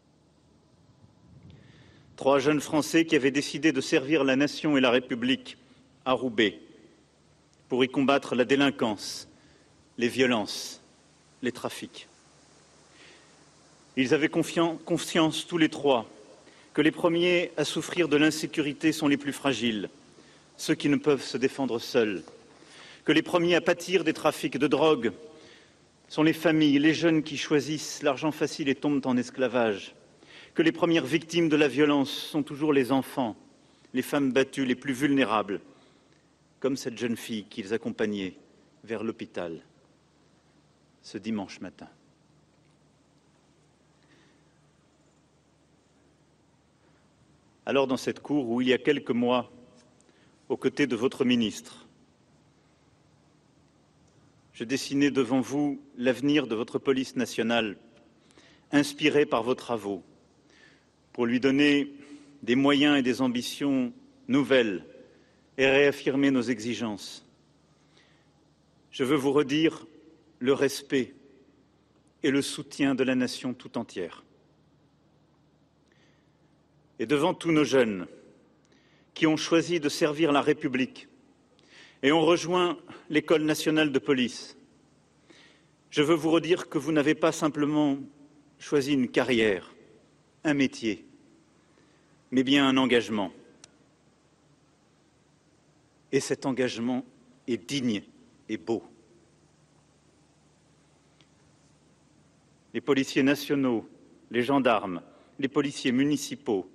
Trois jeunes Français qui avaient décidé de servir la nation et la République à Roubaix pour y combattre la délinquance, les violences, les trafics. Ils avaient confiance tous les trois que les premiers à souffrir de l'insécurité sont les plus fragiles, ceux qui ne peuvent se défendre seuls, que les premiers à pâtir des trafics de drogue sont les familles, les jeunes qui choisissent l'argent facile et tombent en esclavage, que les premières victimes de la violence sont toujours les enfants, les femmes battues les plus vulnérables, comme cette jeune fille qu'ils accompagnaient vers l'hôpital ce dimanche matin. Alors dans cette cour où, il y a quelques mois, aux côtés de votre ministre, je dessinais devant vous l'avenir de votre police nationale, inspiré par vos travaux, pour lui donner des moyens et des ambitions nouvelles et réaffirmer nos exigences. Je veux vous redire le respect et le soutien de la nation tout entière. Et devant tous nos jeunes qui ont choisi de servir la République et ont rejoint l'école nationale de police, je veux vous redire que vous n'avez pas simplement choisi une carrière, un métier, mais bien un engagement. Et cet engagement est digne et beau. Les policiers nationaux, les gendarmes, les policiers municipaux,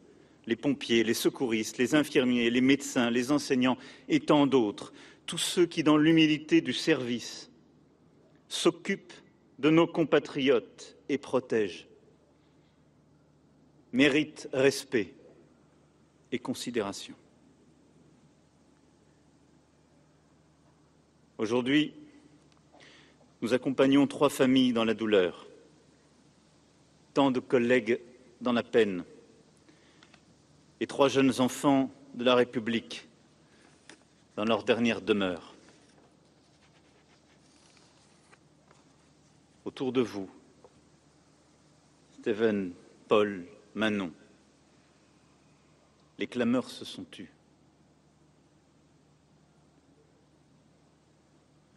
les pompiers, les secouristes, les infirmiers, les médecins, les enseignants et tant d'autres, tous ceux qui, dans l'humilité du service, s'occupent de nos compatriotes et protègent, méritent respect et considération. Aujourd'hui, nous accompagnons trois familles dans la douleur, tant de collègues dans la peine, et trois jeunes enfants de la République dans leur dernière demeure. Autour de vous, Stephen, Paul, Manon, les clameurs se sont tues.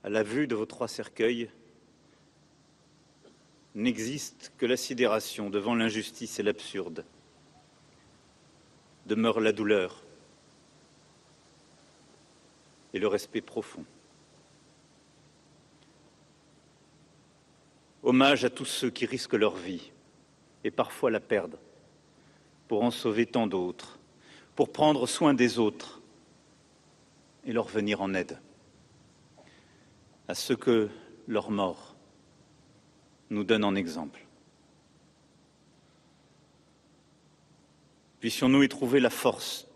À la vue de vos trois cercueils, n'existe que la sidération devant l'injustice et l'absurde demeure la douleur et le respect profond. Hommage à tous ceux qui risquent leur vie et parfois la perdent pour en sauver tant d'autres, pour prendre soin des autres et leur venir en aide. À ceux que leur mort nous donne en exemple. Puissions-nous y trouver la force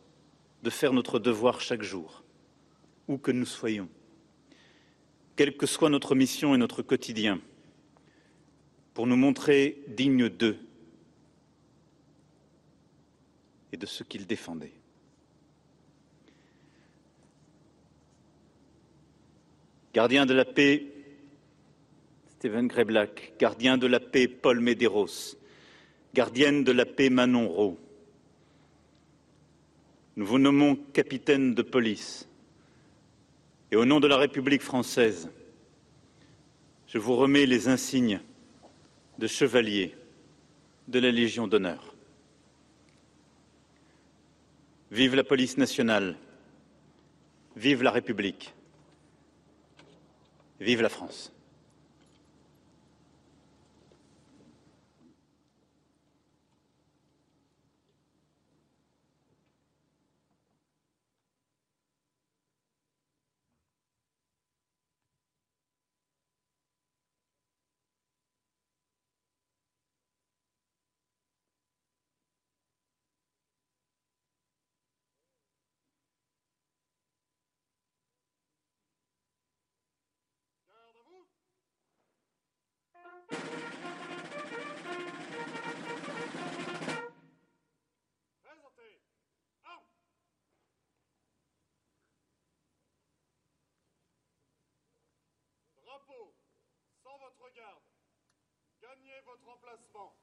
de faire notre devoir chaque jour, où que nous soyons, quelle que soit notre mission et notre quotidien, pour nous montrer dignes d'eux et de ce qu'ils défendaient. Gardien de la paix, Stephen Greblack, gardien de la paix, Paul Medeiros, gardienne de la paix, Manon Rowe, nous vous nommons capitaine de police. Et au nom de la République française, je vous remets les insignes de chevalier de la Légion d'honneur. Vive la police nationale, vive la République, vive la France. Votre garde, gagnez votre emplacement.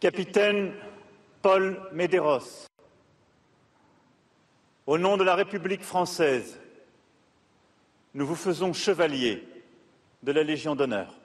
Capitaine Paul Medeiros, au nom de la République française, nous vous faisons chevalier de la Légion d'honneur.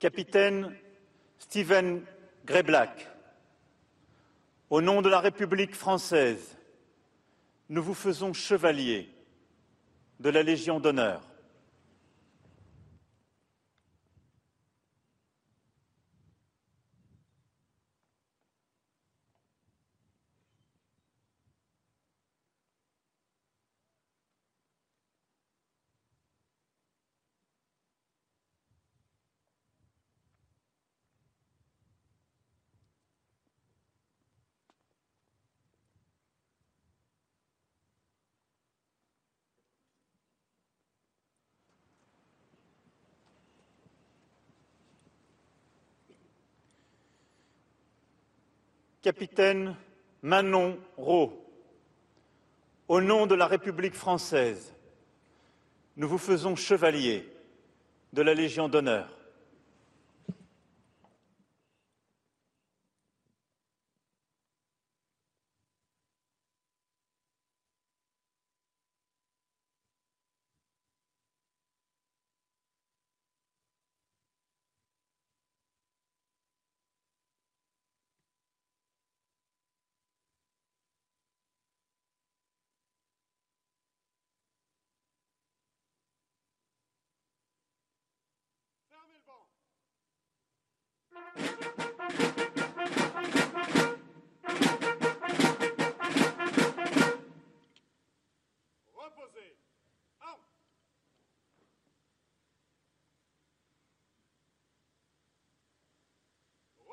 Capitaine Steven Greblack, au nom de la République française, nous vous faisons chevalier de la Légion d'honneur. Capitaine Manon Rau, au nom de la République française, nous vous faisons chevalier de la Légion d'honneur.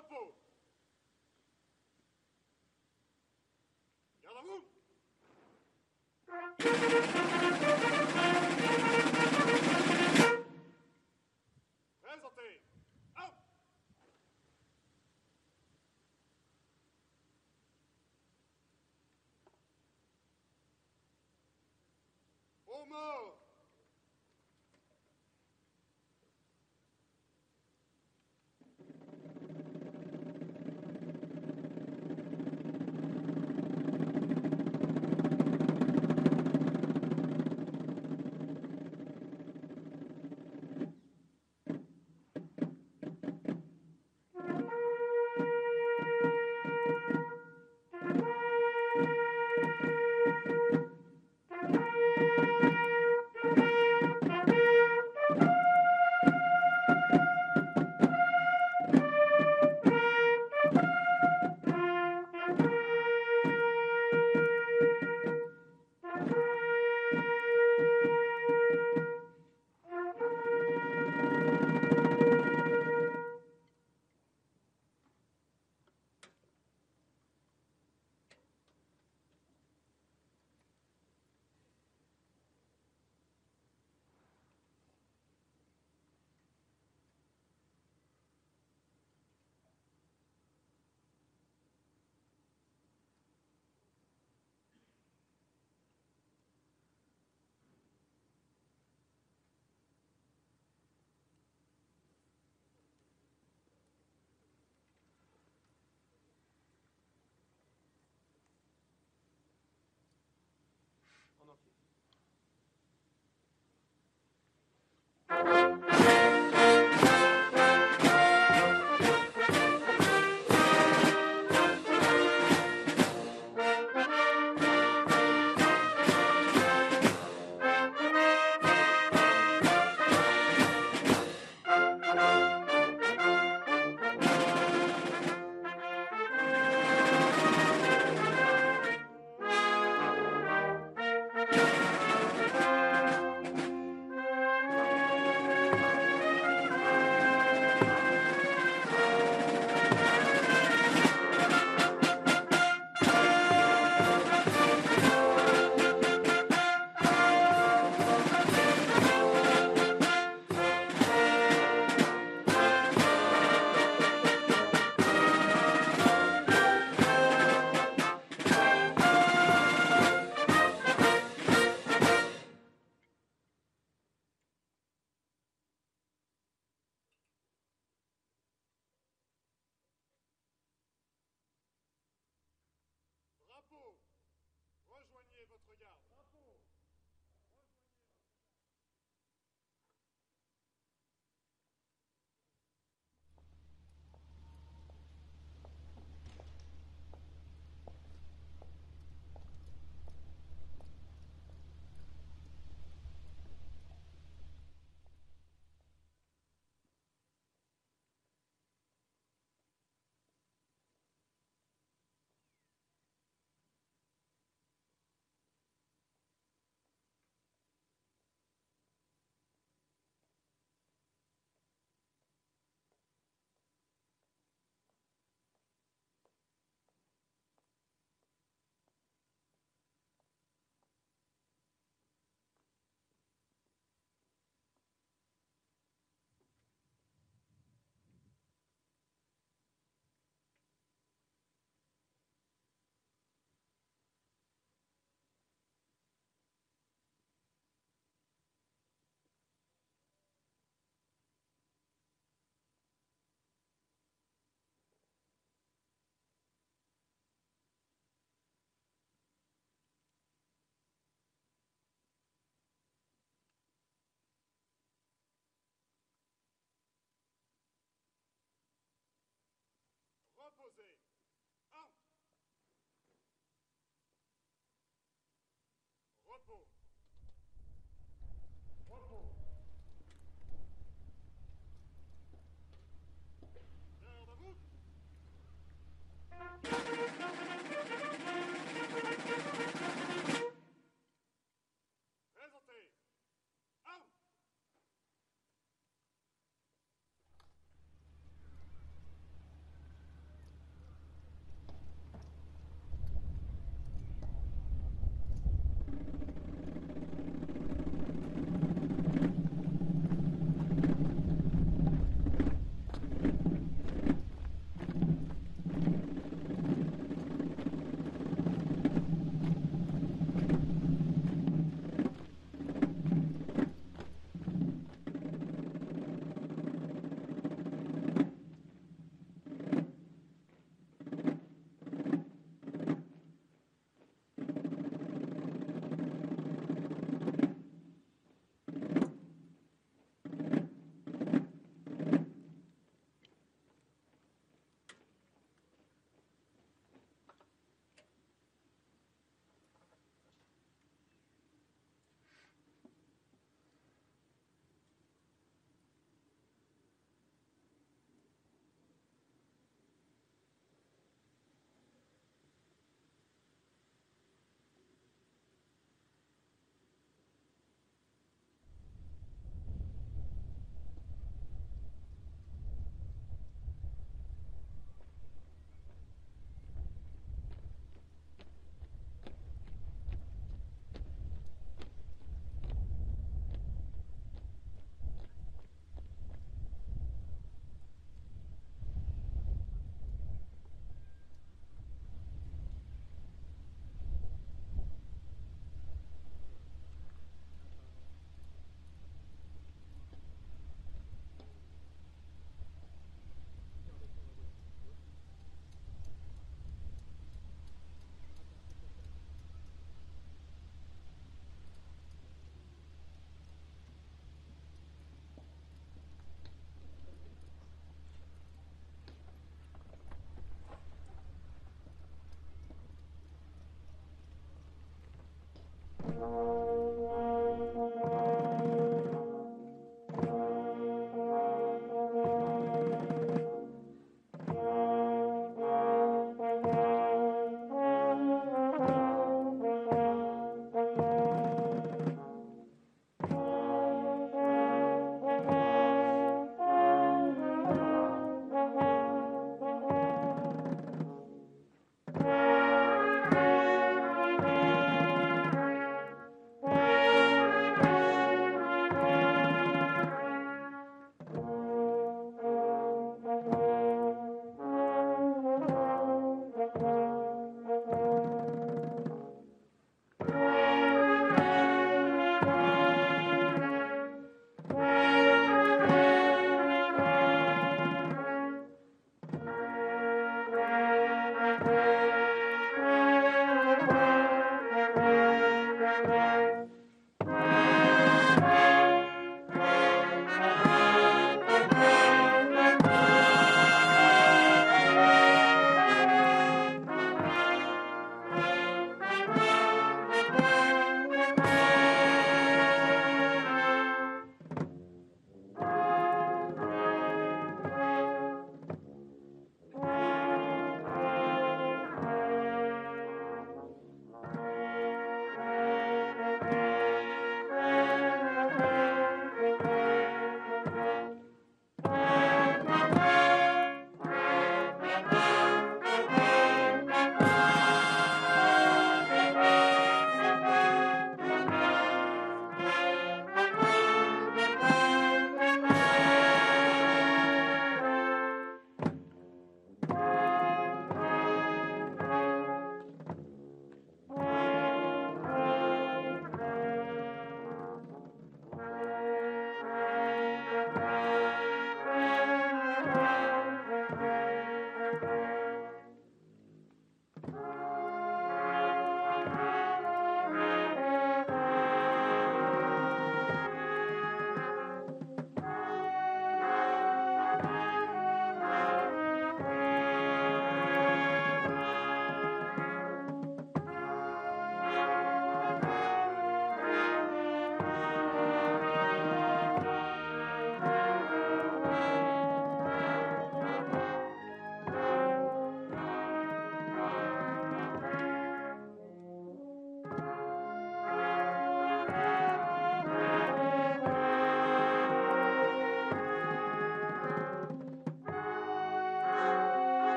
Repos. Garde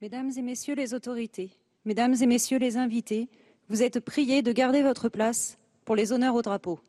Mesdames et Messieurs les autorités, Mesdames et Messieurs les invités, vous êtes priés de garder votre place pour les honneurs au drapeau.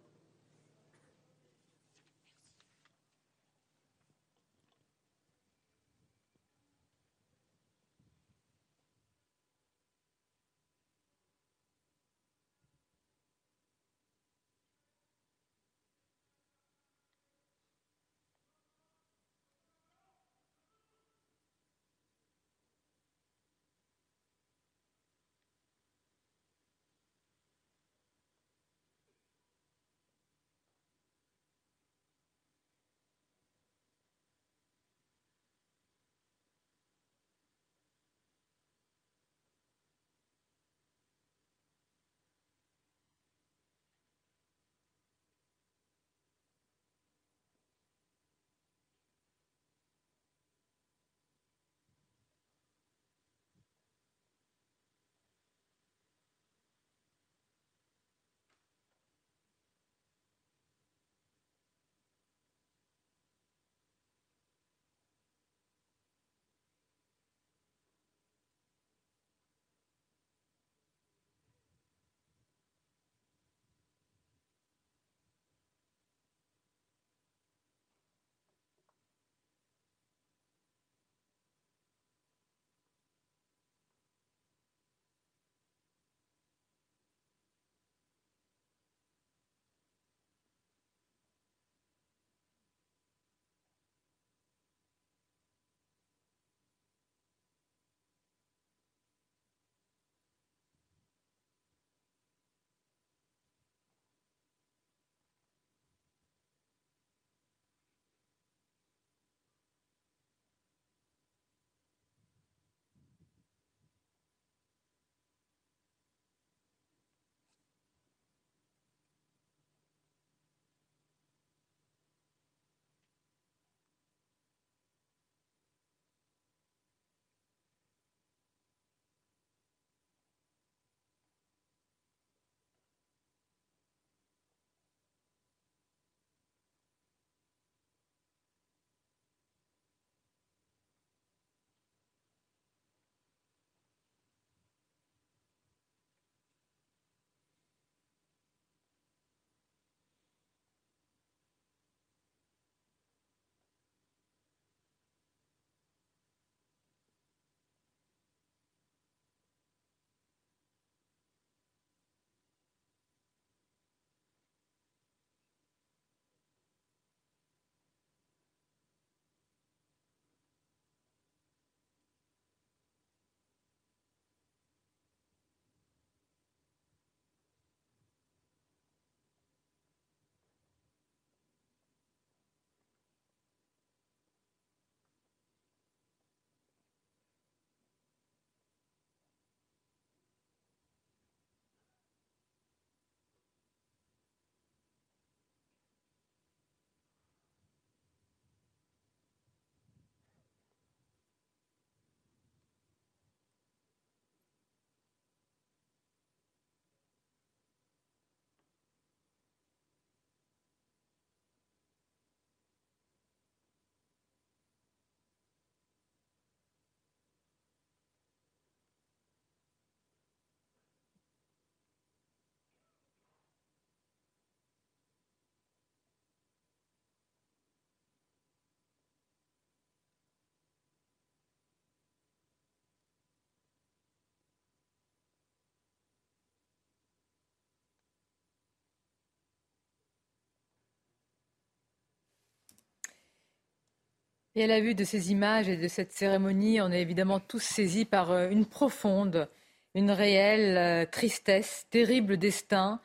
Et à la vue de ces images et de cette cérémonie, on est évidemment tous saisis par euh, une profonde, une réelle euh, tristesse, terrible destin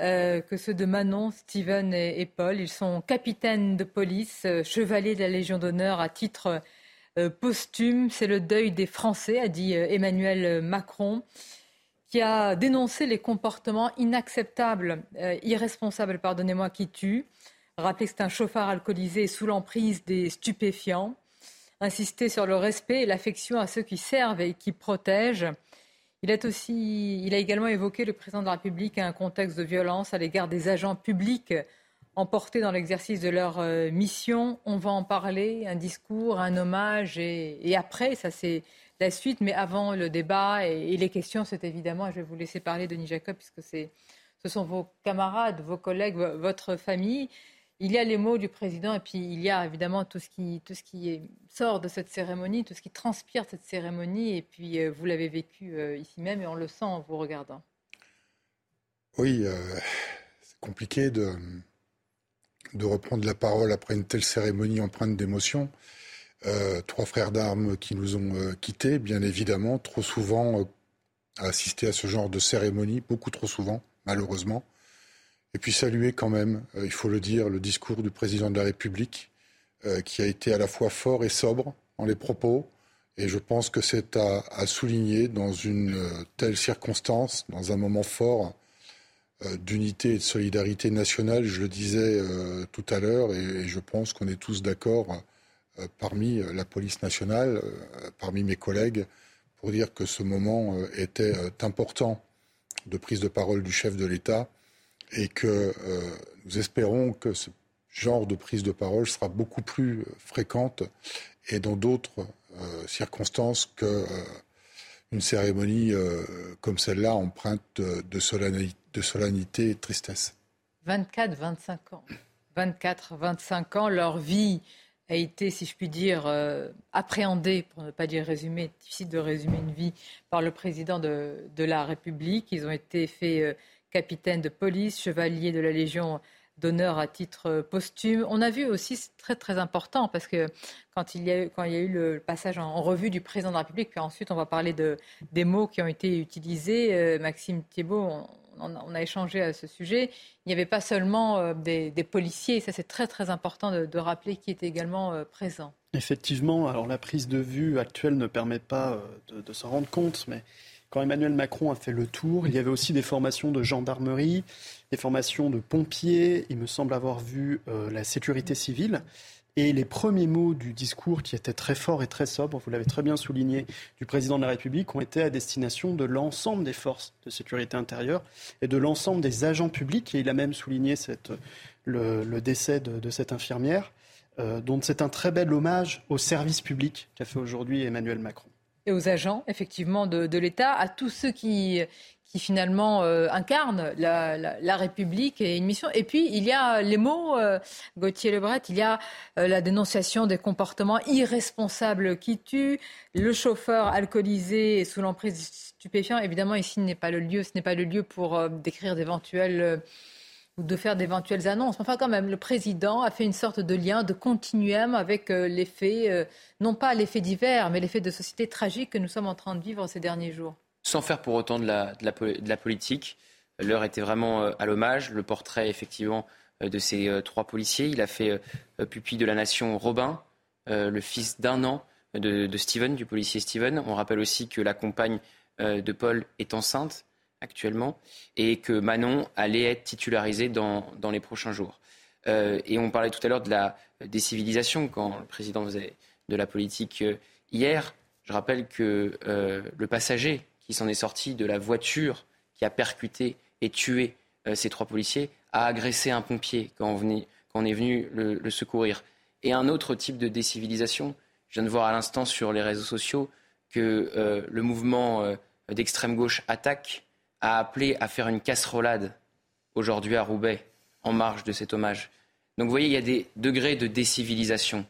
euh, que ceux de Manon, Steven et, Paul. Ils sont capitaines de police, chevaliers de la Légion d'honneur à titre posthume. C'est le deuil des Français, a dit Emmanuel Macron, qui a dénoncé les comportements inacceptables, irresponsables, pardonnez-moi, qui tuent. Rappeler que c'est un chauffard alcoolisé sous l'emprise des stupéfiants. Insister sur le respect et l'affection à ceux qui servent et qui protègent. Il, a également évoqué le président de la République un contexte de violence à l'égard des agents publics emportés dans l'exercice de leur euh, mission. On va en parler, un discours, un hommage, et, après, ça c'est la suite, mais avant le débat et, les questions, c'est évidemment, je vais vous laisser parler, Denis Jacob, puisque ce sont vos camarades, vos collègues, votre famille. Il y a les mots du président et puis il y a évidemment tout ce qui, tout ce qui sort de cette cérémonie, tout ce qui transpire cette cérémonie. Et puis euh, vous l'avez vécu euh, ici même et on le sent en vous regardant. Oui, c'est compliqué de, de reprendre la parole après une telle cérémonie empreinte d'émotion. Euh, trois frères d'armes qui nous ont euh, quittés, bien évidemment, trop souvent euh, à assister à ce genre de cérémonie, beaucoup trop souvent, malheureusement. Et puis saluer quand même, il faut le dire, le discours du président de la République, qui a été à la fois fort et sobre dans les propos. Et je pense que c'est à, souligner dans une telle circonstance, dans un moment fort, euh, d'unité et de solidarité nationale, je le disais euh, tout à l'heure, et, je pense qu'on est tous d'accord euh, parmi la police nationale, parmi mes collègues, pour dire que ce moment était important de prise de parole du chef de l'État et que nous espérons que ce genre de prise de parole sera beaucoup plus fréquente et dans d'autres circonstances que une cérémonie euh, comme celle-là empreinte de, solennité, et de tristesse. 24, 25 ans. 24, 25 ans, leur vie a été, si je puis dire, euh, appréhendée, pour ne pas dire résumée, difficile de résumer une vie, par le président de, la République. Ils ont été faits euh, capitaines de police, chevaliers de la Légion d'honneur à titre posthume. On a vu aussi, c'est très très important, parce que quand il y a eu, le passage en, revue du président de la République, puis ensuite on va parler de, des mots qui ont été utilisés, euh, Maxime Thiebaud, on, a échangé à ce sujet. Il n'y avait pas seulement euh, des, policiers, ça c'est très très important de, rappeler, qui étaient également euh, présents. Effectivement, alors la prise de vue actuelle ne permet pas de, de s'en rendre compte, mais quand Emmanuel Macron a fait le tour, il y avait aussi des formations de gendarmerie, des formations de pompiers, il me semble avoir vu euh, la sécurité civile. Et les premiers mots du discours, qui étaient très forts et très sobres, vous l'avez très bien souligné, du président de la République, ont été à destination de l'ensemble des forces de sécurité intérieure et de l'ensemble des agents publics. Et il a même souligné le, décès de, cette infirmière, euh, dont c'est un très bel hommage au service public qu'a fait aujourd'hui Emmanuel Macron et aux agents, effectivement, de, l'État, à tous ceux qui, qui finalement euh, incarnent la, République et une mission. Et puis, il y a les mots, euh, Gauthier Lebret, il y a euh, la dénonciation des comportements irresponsables qui tuent, le chauffeur alcoolisé et sous l'emprise stupéfiant. Évidemment, ici, n'est pas le lieu, ce n'est pas le lieu pour décrire d'éventuels ou de faire d'éventuelles annonces. Enfin, quand même, le président a fait une sorte de lien, de continuum avec euh, l'effet, euh, non pas l'effet divers, mais l'effet de société tragique que nous sommes en train de vivre ces derniers jours. Sans faire pour autant de la, politique, l'heure était vraiment euh, à l'hommage. Le portrait, effectivement, de ces trois policiers. Il a fait pupille de la nation Robin, le fils d'un an de, de, Steven, du policier Steven. On rappelle aussi que la compagne de Paul est enceinte actuellement et que Manon allait être titularisée dans, dans les prochains jours. Euh, et on parlait tout à l'heure de la décivilisation quand le président faisait de la politique euh, hier. Je rappelle que euh, le passager qui s'en est sorti de la voiture qui a percuté et tué ces trois policiers a agressé un pompier quand on, quand on est venu le, secourir. Et un autre type de décivilisation, je viens de voir à l'instant sur les réseaux sociaux que le mouvement d'extrême gauche attaque a appelé à faire une casserolade aujourd'hui à Roubaix en marge de cet hommage. Donc vous voyez, il y a des degrés de décivilisation.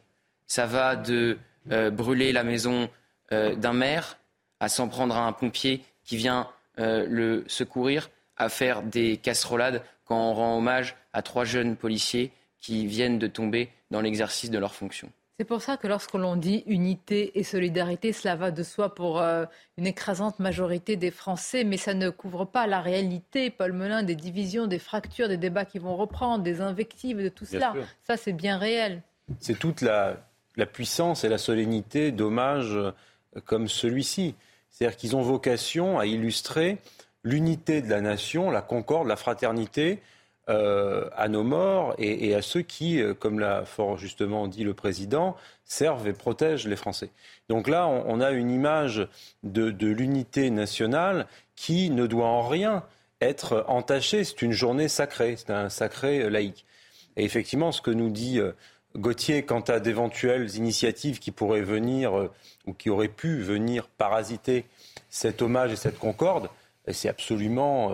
Ça va de euh, brûler la maison euh, d'un maire à s'en prendre à un pompier qui vient euh, le secourir, à faire des casserolades quand on rend hommage à trois jeunes policiers qui viennent de tomber dans l'exercice de leurs fonctions. C'est pour ça que lorsque l'on dit unité et solidarité, cela va de soi pour euh, une écrasante majorité des Français, mais ça ne couvre pas la réalité, Paul Melun, des divisions, des fractures, des débats qui vont reprendre, des invectives, de tout cela. Ça, c'est bien réel. C'est toute la, puissance et la solennité d'hommages euh, comme celui-ci. C'est-à-dire qu'ils ont vocation à illustrer l'unité de la nation, la concorde, la fraternité, euh, à nos morts et, à ceux qui, euh, comme l'a fort justement dit le président, servent et protègent les Français. Donc là, on, a une image de, l'unité nationale qui ne doit en rien être entachée. C'est une journée sacrée, c'est un sacré laïque. Et effectivement, ce que nous dit euh, Gauthier quant à d'éventuelles initiatives qui pourraient venir euh, ou qui auraient pu venir parasiter cet hommage et cette concorde, c'est absolument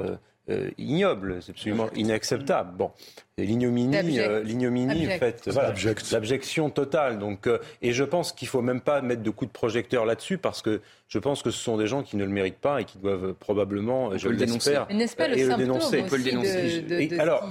euh, ignoble, c'est absolument inacceptable. Bon, l'ignominie, euh, l'ignominie faite, voilà, l'abjection totale. Donc, euh, et je pense qu'il faut même pas mettre de coups de projecteur là-dessus parce que je pense que ce sont des gens qui ne le méritent pas et qui doivent probablement, je l'espère, n'est-ce pas le, et le dénoncer. On peut le dénoncer. De, de, et, alors,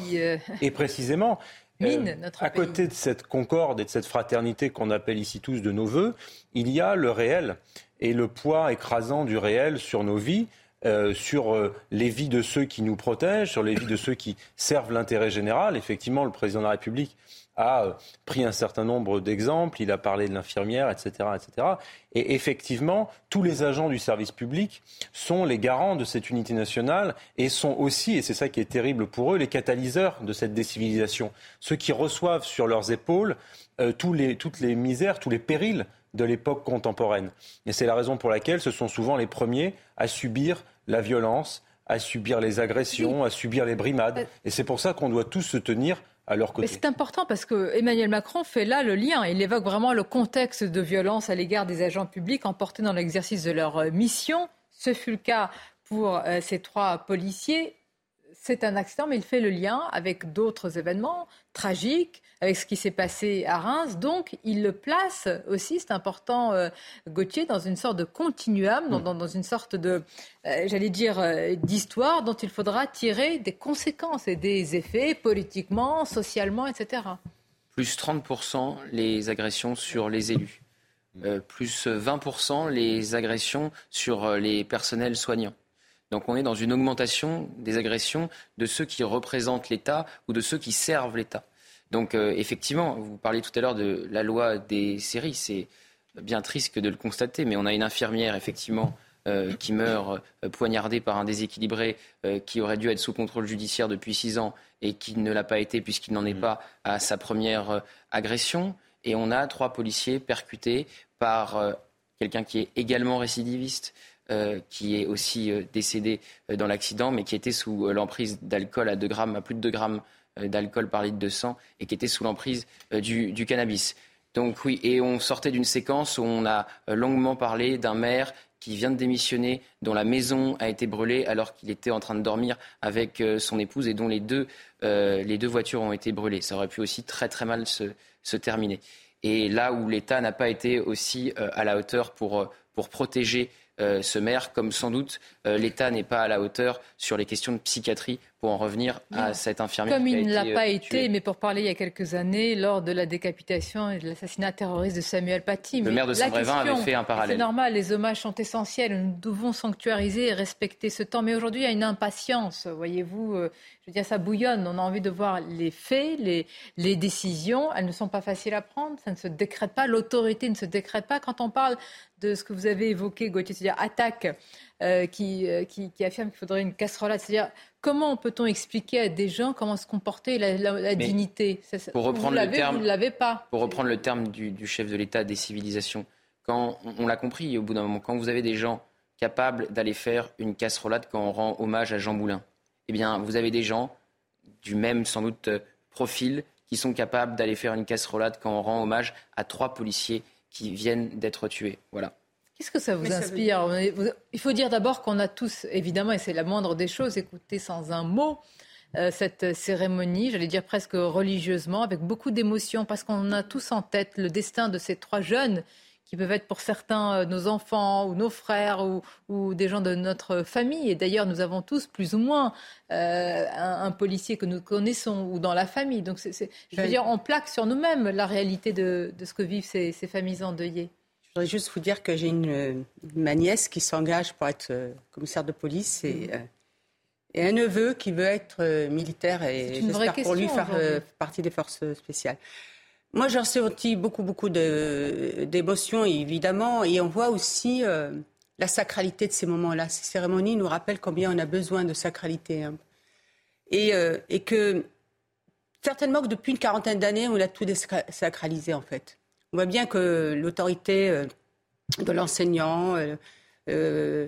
et précisément. <laughs> à côté de cette concorde et de cette fraternité qu'on appelle ici tous de nos voeux, il y a le réel et le poids écrasant du réel sur nos vies. Euh, sur euh, les vies de ceux qui nous protègent, sur les vies de ceux qui servent l'intérêt général. Effectivement, le président de la République a euh, pris un certain nombre d'exemples, il a parlé de l'infirmière, etc., etc. Et effectivement, tous les agents du service public sont les garants de cette unité nationale et sont aussi, et c'est ça qui est terrible pour eux, les catalyseurs de cette décivilisation. Ceux qui reçoivent sur leurs épaules tous les, toutes les misères, tous les périls de l'époque contemporaine. Et c'est la raison pour laquelle ce sont souvent les premiers à subir la violence, à subir les agressions, à subir les brimades. Euh, Et c'est pour ça qu'on doit tous se tenir à leur côté. C'est important parce que Emmanuel Macron fait là le lien. Il évoque vraiment le contexte de violence à l'égard des agents publics emportés dans l'exercice de leur euh, mission. Ce fut le cas pour euh, ces trois policiers. C'est un accident, mais il fait le lien avec d'autres événements tragiques, avec ce qui s'est passé à Reims. Donc, il le place aussi, c'est important, euh, Gauthier, dans une sorte de continuum, dans, mm. une sorte de, euh, j'allais dire, euh, d'histoire dont il faudra tirer des conséquences et des effets politiquement, socialement, etc. Plus 30% les agressions sur les élus. plus 20% les agressions sur les personnels soignants. Donc on est dans une augmentation des agressions de ceux qui représentent l'État ou de ceux qui servent l'État. Donc euh, effectivement, vous parliez tout à l'heure de la loi des séries, c'est bien triste que de le constater, mais on a une infirmière effectivement euh, qui meurt euh, poignardée par un déséquilibré qui aurait dû être sous contrôle judiciaire depuis six ans et qui ne l'a pas été puisqu'il n'en est mmh. pas à sa première agression. Et on a trois policiers percutés par quelqu'un qui est également récidiviste. Qui est aussi décédé dans l'accident, mais qui était sous l'emprise d'alcool à, 2 grammes, à plus de 2 grammes euh, d'alcool par litre de sang et qui était sous l'emprise euh, du, cannabis. Donc oui, et on sortait d'une séquence où on a euh, longuement parlé d'un maire qui vient de démissionner, dont la maison a été brûlée alors qu'il était en train de dormir avec son épouse et dont les deux, les deux voitures ont été brûlées. Ça aurait pu aussi très très mal se, se terminer. Et là où l'État n'a pas été aussi à la hauteur pour, pour protéger ce maire, comme sans doute l'État n'est pas à la hauteur sur les questions de psychiatrie pour en revenir à cette infirmière. Comme il ne l'a pas euh, été, mais pour parler il y a quelques années, lors de la décapitation et de l'assassinat terroriste de Samuel Paty. Le maire de Saint-Brévin avait fait un parallèle. C'est normal, les hommages sont essentiels. Nous devons sanctuariser et respecter ce temps. Mais aujourd'hui, il y a une impatience. Voyez-vous, euh, je veux dire, ça bouillonne. On a envie de voir les faits, les, les décisions. Elles ne sont pas faciles à prendre. Ça ne se décrète pas. L'autorité ne se décrète pas. Quand on parle de ce que vous avez évoqué, Gauthier, c'est-à-dire attaque, euh, qui, qui, qui affirme qu'il faudrait une casserole, c'est-à-dire Comment peut-on expliquer à des gens comment se comporter la, dignité? Pour reprendre le terme, vous ne pas? Pour reprendre le terme du, chef de l'État des civilisations, quand on, l'a compris au bout d'un moment, quand vous avez des gens capables d'aller faire une casserolade quand on rend hommage à Jean Moulin, eh bien, vous avez des gens du même sans doute profil qui sont capables d'aller faire une casserolade quand on rend hommage à trois policiers qui viennent d'être tués. Voilà. Qu'est-ce que ça vous inspire Il faut dire d'abord qu'on a tous, évidemment, et c'est la moindre des choses, écouté sans un mot euh, cette cérémonie, j'allais dire presque religieusement, avec beaucoup d'émotion, parce qu'on a tous en tête le destin de ces trois jeunes qui peuvent être pour certains euh, nos enfants ou nos frères ou, des gens de notre famille. Et d'ailleurs, nous avons tous plus ou moins euh, un, policier que nous connaissons ou dans la famille. Donc, je veux dire, on plaque sur nous-mêmes la réalité de, ce que vivent ces familles endeuillées. Je voudrais juste vous dire que j'ai une, ma nièce qui s'engage pour être euh, commissaire de police et, mm. euh, et, un neveu qui veut être euh, militaire et j'espère pour lui faire partie des forces spéciales. Moi, j'ai ressenti beaucoup, beaucoup d'émotions, évidemment, et on voit aussi la sacralité de ces moments-là. Ces cérémonies nous rappellent combien on a besoin de sacralité. Hein. Et, et que, certainement que depuis une quarantaine d'années, on a tout désacralisé, en fait. On voit bien que l'autorité euh, de l'enseignant, euh, euh,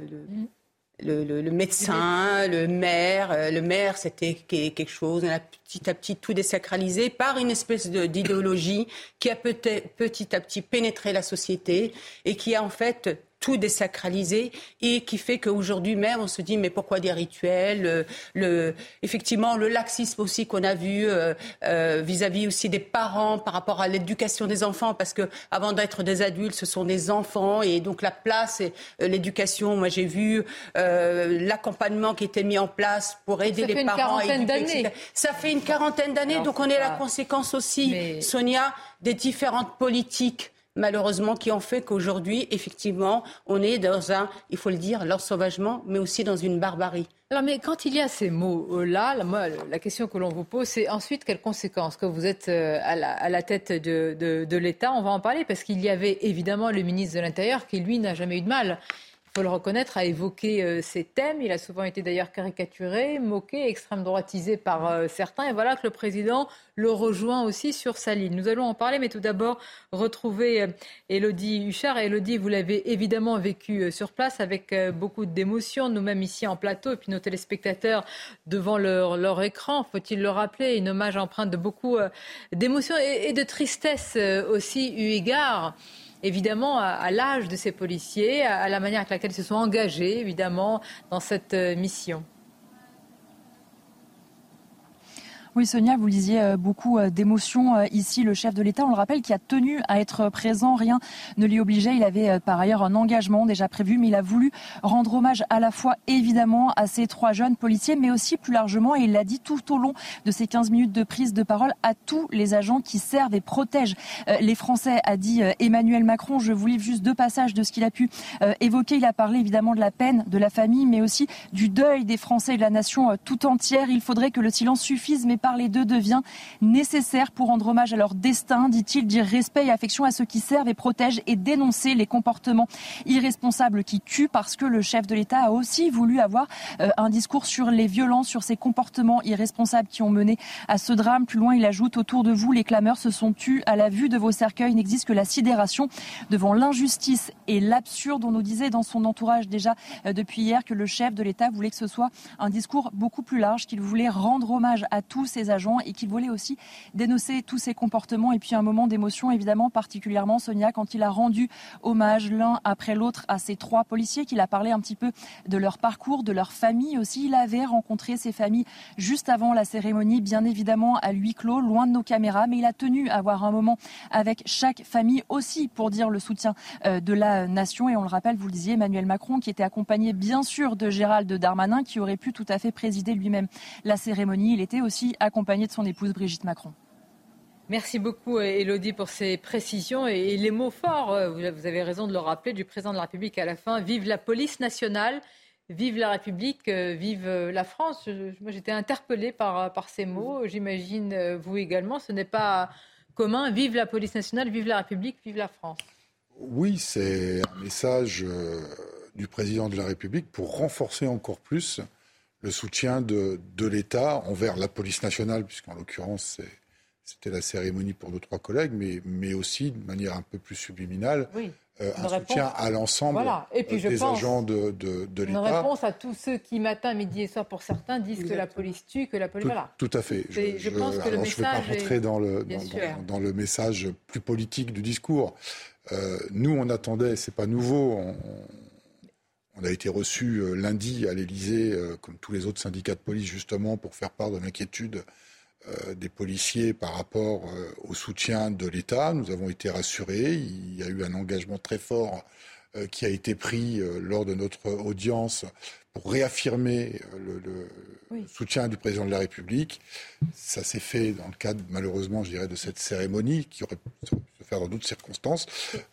le, médecin, le maire. Le maire, c'était quelque chose, on a petit à petit tout désacralisé par une espèce d'idéologie qui a petit à petit pénétré la société et qui a en fait tout désacralisé et qui fait qu'aujourd'hui même on se dit mais pourquoi des rituels le, effectivement le laxisme aussi qu'on a vu euh, euh, vis-à-vis aussi des parents par rapport à l'éducation des enfants parce que avant d'être des adultes ce sont des enfants et donc la place et euh, l'éducation moi j'ai vu l'accompagnement qui était mis en place pour aider les parents à éduquer, ça fait une quarantaine d'années donc on est la conséquence aussi Sonia des différentes politiques malheureusement, qui ont fait qu'aujourd'hui, effectivement, on est dans un, il faut le dire, l'ensauvagement, mais aussi dans une barbarie. Alors, mais quand il y a ces mots-là, la, la question que l'on vous pose, c'est ensuite quelles conséquences? Que vous êtes euh, à la, tête de l'État, on va en parler, parce qu'il y avait évidemment le ministre de l'Intérieur qui, lui, n'a jamais eu de mal faut le reconnaître, a évoqué euh, ces thèmes. Il a souvent été d'ailleurs caricaturé, moqué, extrême droitisé par euh, certains. Et voilà que le président le rejoint aussi sur sa ligne. Nous allons en parler, mais tout d'abord retrouver euh, Elodie Huchard. Elodie, vous l'avez évidemment vécu sur place avec beaucoup d'émotion, nous-mêmes ici en plateau, et puis nos téléspectateurs devant leur, leur écran. Faut-il le rappeler Une hommage empreinte de beaucoup d'émotion et, et, de tristesse aussi eu égard évidemment à, l'âge de ces policiers, à, la manière avec laquelle ils se sont engagés, évidemment, dans cette euh, mission. Oui, Sonia, vous lisiez euh, beaucoup euh, d'émotions euh, ici. Le chef de l'État, on le rappelle, qui a tenu à être présent. Rien ne l'y obligeait. Il avait par ailleurs un engagement déjà prévu, mais il a voulu rendre hommage à la fois, évidemment, à ces trois jeunes policiers, mais aussi plus largement, et il l'a dit tout au long de ces 15 minutes de prise de parole, à tous les agents qui servent et protègent les Français, a dit Emmanuel Macron. Je vous livre juste deux passages de ce qu'il a pu évoquer. Il a parlé évidemment de la peine de la famille, mais aussi du deuil des Français et de la nation tout entière. Il faudrait que le silence suffise, mais parler d'eux devient nécessaire pour rendre hommage à leur destin, dit-il, dire respect et affection à ceux qui servent et protègent et dénoncer les comportements irresponsables qui tuent parce que le chef de l'État a aussi voulu avoir euh, un discours sur les violences, sur ces comportements irresponsables qui ont mené à ce drame. Plus loin, il ajoute autour de vous, les clameurs se sont tus à la vue de vos cercueils. Il n'existe que la sidération devant l'injustice et l'absurde. On nous disait dans son entourage déjà euh, depuis hier que le chef de l'État voulait que ce soit un discours beaucoup plus large, qu'il voulait rendre hommage à tous ses agents et qu'il voulait aussi dénoncer tous ces comportements. Et puis un moment d'émotion, évidemment, particulièrement Sonia, quand il a rendu hommage l'un après l'autre à ces trois policiers, qu'il a parlé un petit peu de leur parcours, de leur famille aussi. Il avait rencontré ces familles juste avant la cérémonie, bien évidemment à huis clos, loin de nos caméras, mais il a tenu à avoir un moment avec chaque famille aussi pour dire le soutien euh, de la nation. Et on le rappelle, vous le disiez, Emmanuel Macron, qui était accompagné bien sûr de Gérald Darmanin, qui aurait pu tout à fait présider lui-même la cérémonie. Il était aussi accompagné de son épouse Brigitte Macron. Merci beaucoup, Elodie, pour ces précisions et les mots forts. Euh, vous avez raison de le rappeler du président de la République à la fin. Vive la police nationale, vive la République, euh, vive euh, la France. Moi, j'étais interpellée par, par ces mots. J'imagine vous également. Ce n'est pas commun. Vive la police nationale, vive la République, vive la France. Oui, c'est un message du président de la République pour renforcer encore plus le soutien de, de l'État envers la police nationale, puisqu'en l'occurrence, c'était la cérémonie pour nos trois collègues, mais, mais aussi de manière un peu plus subliminale. Euh, un soutien à l'ensemble euh, des agents de, de, de l'État. Une réponse à tous ceux qui, matin, midi et soir, pour certains, disent que la police tue, que la police... Tout, voilà. tout à fait. Je, je, pense que le message je ne vais pas rentrer dans, le, dans, le message plus politique du discours. Euh, nous, on attendait, c'est pas nouveau, on, on a été reçu euh, lundi à l'Élysée, euh, comme tous les autres syndicats de police, justement, pour faire part de l'inquiétude euh, des policiers par rapport au soutien de l'État. Nous avons été rassurés. Il y a eu un engagement très fort qui a été pris lors de notre audience pour réaffirmer le, soutien du président de la République. Ça s'est fait dans le cadre, malheureusement, je dirais, de cette cérémonie qui aurait faire dans d'autres circonstances.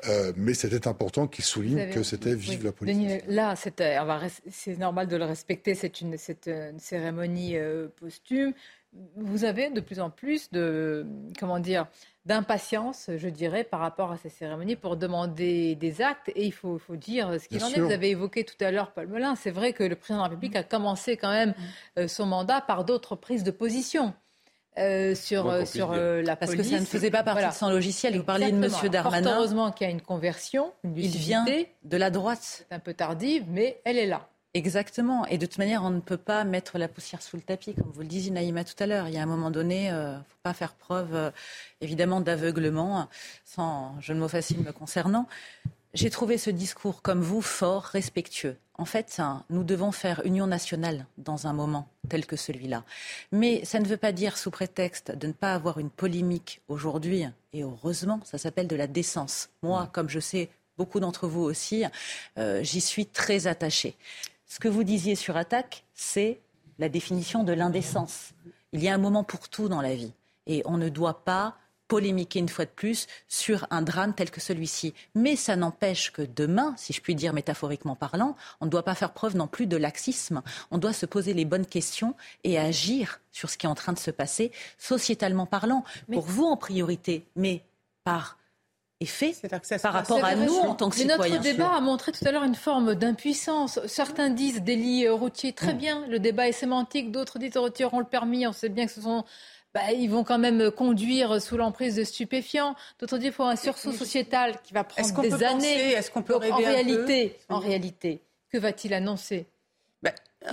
Euh, mais c'était important qu'il souligne que c'était vive la police. là, c'est normal de le respecter. C'est une, une, cérémonie euh, posthume. Vous avez de plus en plus de, comment dire, d'impatience, je dirais, par rapport à ces cérémonies pour demander des actes. Et il faut, faut dire ce qu'il en est. Vous avez évoqué tout à l'heure Paul Melun. C'est vrai que le président de la République a commencé quand même euh, son mandat par d'autres prises de position. Euh, sur, euh, sur euh, la Parce que ça ne faisait pas partie de son logiciel. Vous parliez de M. Darmanin. heureusement qu'il y a une conversion, une Il vient de la droite. C'est un peu tardive, mais elle est là. Exactement. Et de toute manière, on ne peut pas mettre la poussière sous le tapis, comme vous le disiez, Naïma, tout à l'heure. Il y a un moment donné, il ne faut pas faire preuve, évidemment, d'aveuglement, sans jeu de mots facile me concernant. J'ai trouvé ce discours, comme vous, fort, respectueux. En fait, nous devons faire union nationale dans un moment tel que celui-là. Mais ça ne veut pas dire, sous prétexte de ne pas avoir une polémique aujourd'hui, et heureusement, ça s'appelle de la décence. Moi, comme je sais beaucoup d'entre vous aussi, euh, j'y suis très attachée. Ce que vous disiez sur attaque, c'est la définition de l'indécence. Il y a un moment pour tout dans la vie. Et on ne doit pas polémiquer une fois de plus sur un drame tel que celui-ci. Mais ça n'empêche que demain, si je puis dire métaphoriquement parlant, on ne doit pas faire preuve non plus de laxisme. On doit se poser les bonnes questions et agir sur ce qui est en train de se passer, sociétalement parlant, pour vous en priorité, mais par effet par rapport à nous en tant que citoyens. Notre débat a montré tout à l'heure une forme d'impuissance. Certains disent délit routier, très mm. bien, le débat est sémantique. D'autres disent retirons le permis. On sait bien que ce sont bah, ils vont quand même conduire sous l'emprise de stupéfiants. D'autres disent qu'il faut un sursaut sociétal qui va prendre des années. Est-ce qu'on peut rêver en réalité, en réalité, que va-t-il annoncer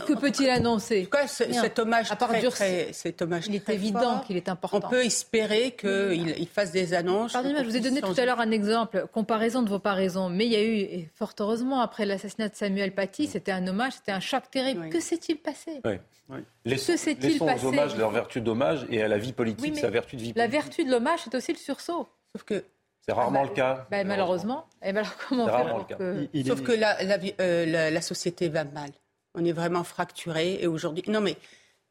que peut-il annoncer En tout cas, cet hommage, très, cet hommage il est évident qu'il est important. On peut espérer qu'il il fasse des annonces. Pardonnez-moi, je vous ai donné tout à l'heure un exemple, comparaison de vos paraisons. Mais il y a eu, et fort heureusement, après l'assassinat de Samuel Paty, c'était un hommage, c'était un choc terrible. Que s'est-il passé oui. Oui. que s'est-il passé aux hommages leur vertu d'hommage et à la vie politique sa vertu de vie politique. La vertu de l'hommage, c'est aussi le sursaut. Sauf que c'est rarement le cas. Ben, malheureusement. Et ben alors, comment faire que... Sauf que la, euh, la société va mal. On est vraiment fracturé. Et aujourd'hui, non mais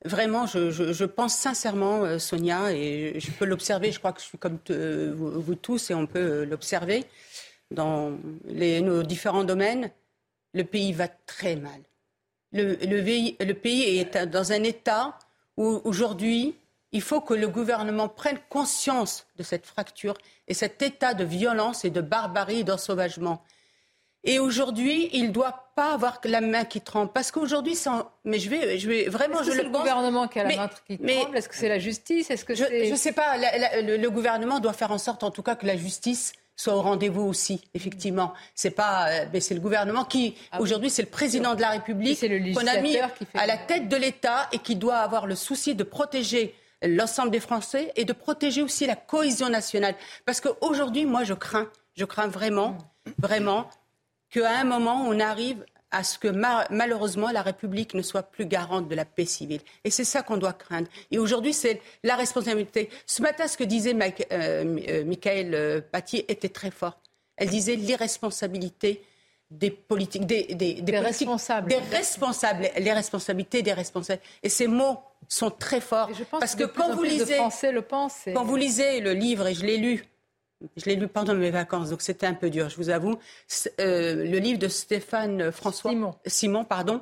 vraiment, je, pense sincèrement, euh, Sonia, et je peux l'observer. Je crois que je suis comme vous, tous, et on peut euh, l'observer dans nos différents domaines. Le pays va très mal. Le, le pays est dans un état où aujourd'hui, il faut que le gouvernement prenne conscience de cette fracture et cet état de violence et de barbarie et d'ensauvagement. Et aujourd'hui, il ne doit pas avoir la main qui tremble. Parce qu'aujourd'hui, mais je vais, je vais vraiment. Est-ce que c'est le, gouvernement qui a la main qui tremble? Est-ce que c'est la justice? Est-ce que je ne sais pas. le, gouvernement doit faire en sorte, en tout cas, que la justice soit au rendez-vous aussi. Effectivement, c'est pas, euh, mais c'est le gouvernement qui, ah aujourd'hui, c'est le président de la République qu'on a mis à la tête de l'État et qui doit avoir le souci de protéger l'ensemble des Français et de protéger aussi la cohésion nationale. Parce qu'aujourd'hui, moi, je crains, je crains vraiment, vraiment qu'à un moment, on arrive à ce que malheureusement la République ne soit plus garante de la paix civile. Et c'est ça qu'on doit craindre. Et aujourd'hui, c'est la responsabilité. Ce matin, ce que disait euh, euh, Michael euh, Paty était très fort. Elle disait l'irresponsabilité des politiques, des, responsables. Des responsables, les responsabilités des responsables. Et ces mots sont très forts. parce que, quand vous lisez, le quand vous lisez le livre, et je l'ai lu, je l'ai lu pendant mes vacances, donc c'était un peu dur, je vous avoue. Euh, le livre de Stéphane François Simon, Simon pardon,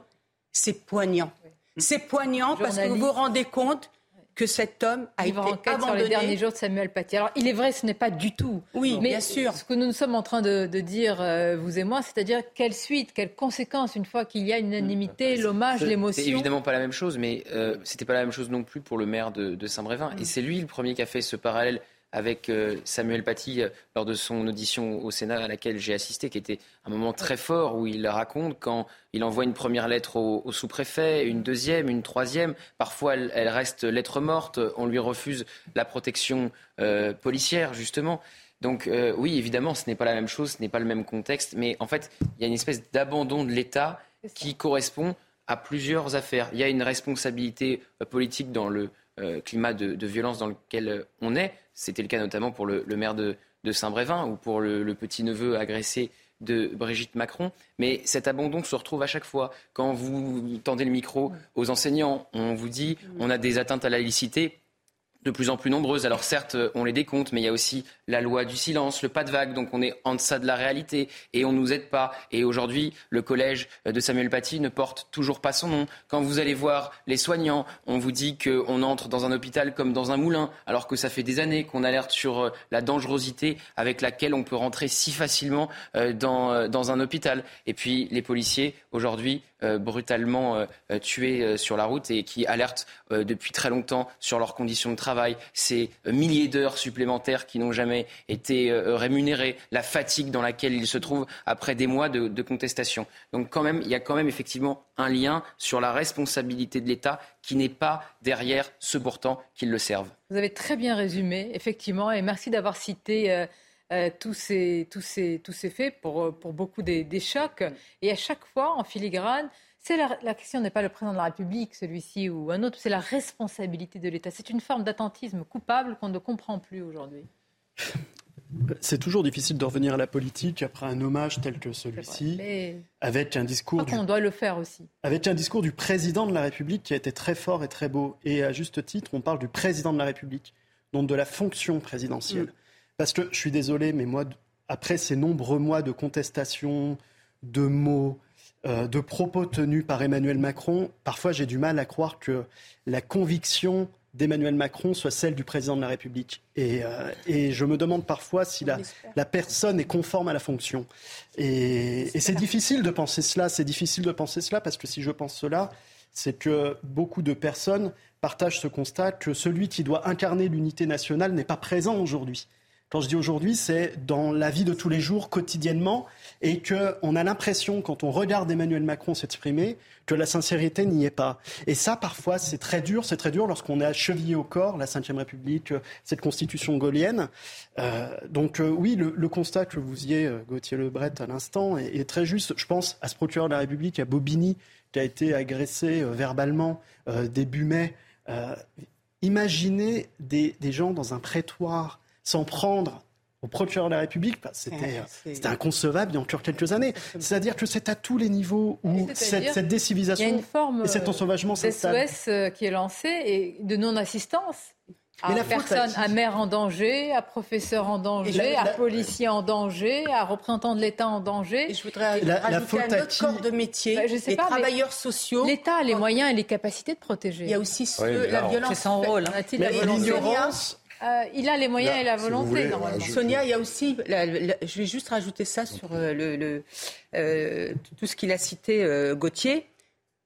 c'est poignant. C'est poignant parce que vous vous rendez compte que cet homme a été abandonné. sur les derniers jours de Samuel Paty. Alors, il est vrai, ce n'est pas du tout. Oui, bien sûr. Ce que nous sommes en train de, dire, euh, vous et moi, c'est-à-dire quelle suite, quelles conséquences une fois qu'il y a une unanimité, l'hommage, l'émotion. C'est évidemment pas la même chose, mais euh, c'était pas la même chose non plus pour le maire de, de Saint-Brévin. Et c'est lui le premier qui a fait ce parallèle avec euh, Samuel Paty euh, lors de son audition au Sénat à laquelle j'ai assisté, qui était un moment très fort où il raconte quand il envoie une première lettre au, sous-préfet, une deuxième, une troisième. Parfois, elle, reste lettre morte. On lui refuse la protection euh, policière, justement. Donc oui, évidemment, ce n'est pas la même chose, ce n'est pas le même contexte, mais en fait, il y a une espèce d'abandon de l'État qui correspond à plusieurs affaires. Il y a une responsabilité politique dans le climat de, violence dans lequel on est. C'était le cas notamment pour le, maire de, Saint-Brévin ou pour le, petit-neveu agressé de Brigitte Macron. Mais cet abandon se retrouve à chaque fois. Quand vous tendez le micro aux enseignants, on vous dit on a des atteintes à la laïcité de plus en plus nombreuses. Alors certes, on les décompte, mais il y a aussi la loi du silence, le pas de vague, donc on est en deçà de la réalité et on ne nous aide pas. Et aujourd'hui, le collège de Samuel Paty ne porte toujours pas son nom. Quand vous allez voir les soignants, on vous dit qu'on entre dans un hôpital comme dans un moulin, alors que ça fait des années qu'on alerte sur euh, la dangerosité avec laquelle on peut rentrer si facilement euh, dans, euh, dans un hôpital. Et puis les policiers, aujourd'hui, brutalement tués sur la route et qui alertent depuis très longtemps sur leurs conditions de travail ces milliers d'heures supplémentaires qui n'ont jamais été rémunérées, la fatigue dans laquelle il se trouve après des mois de, contestation. Donc quand même, il y a quand même effectivement un lien sur la responsabilité de l'État qui n'est pas derrière ceux pourtant qui le servent. Vous avez très bien résumé, effectivement, et merci d'avoir cité euh, euh, tous, ces, tous, ces, tous ces faits pour, euh, pour beaucoup des, des chocs. Et à chaque fois, en filigrane, c'est la, la, question n'est pas le président de la République, celui-ci ou un autre, c'est la responsabilité de l'État. C'est une forme d'attentisme coupable qu'on ne comprend plus aujourd'hui. C'est toujours difficile de revenir à la politique après un hommage tel que celui-ci, avec un discours. Du... On doit le faire aussi. Avec un discours du président de la République qui a été très fort et très beau. Et à juste titre, on parle du président de la République, donc de la fonction présidentielle. Mm. Parce que je suis désolé, mais moi, après ces nombreux mois de contestation, de mots, euh, de propos tenus par Emmanuel Macron, parfois j'ai du mal à croire que la conviction d'Emmanuel Macron soit celle du président de la République. Et, euh, et je me demande parfois si la, la, personne est conforme à la fonction. Et, et c'est difficile de penser cela. C'est difficile de penser cela parce que si je pense cela, c'est que beaucoup de personnes partagent ce constat que celui qui doit incarner l'unité nationale n'est pas présent aujourd'hui. Quand je dis aujourd'hui, c'est dans la vie de tous les jours, quotidiennement, et qu'on a l'impression, quand on regarde Emmanuel Macron s'exprimer, que la sincérité n'y est pas. Et ça, parfois, c'est très dur. C'est très dur lorsqu'on est chevillé au corps, la Ve République, cette constitution gaulienne. Euh, donc euh, oui, le, constat que vous êtes, euh, Gauthier Lebret, à l'instant, est, très juste. Je pense à ce procureur de la République, à Bobigny, qui a été agressé verbalement début mai. imaginez des gens dans un prétoire s'en prendre au procureur de la République, bah, c'était inconcevable il y a encore quelques années. C'est-à-dire que c'est à tous les niveaux où cette, cette décivilisation il y a une forme et cet ensauvagement s'installe. SOS qui est lancé et de non-assistance. À Mais la personne, à maire en danger, à professeur en danger, la, la, à policier en danger, à représentant de l'État en danger. Et je voudrais la, rajouter un autre corps de métier, je sais les pas, travailleurs sociaux. L'État a les moyens et les capacités de protéger. Il y a aussi ce, oui, la violence. C'est son rôle. Hein. L'ignorance euh, il a les moyens Là, et la volonté, voulez, normalement. Je... Sonia, il y a aussi. La, la, je vais juste rajouter ça sur euh, le, le euh, tout ce qu'il a cité, euh, Gauthier.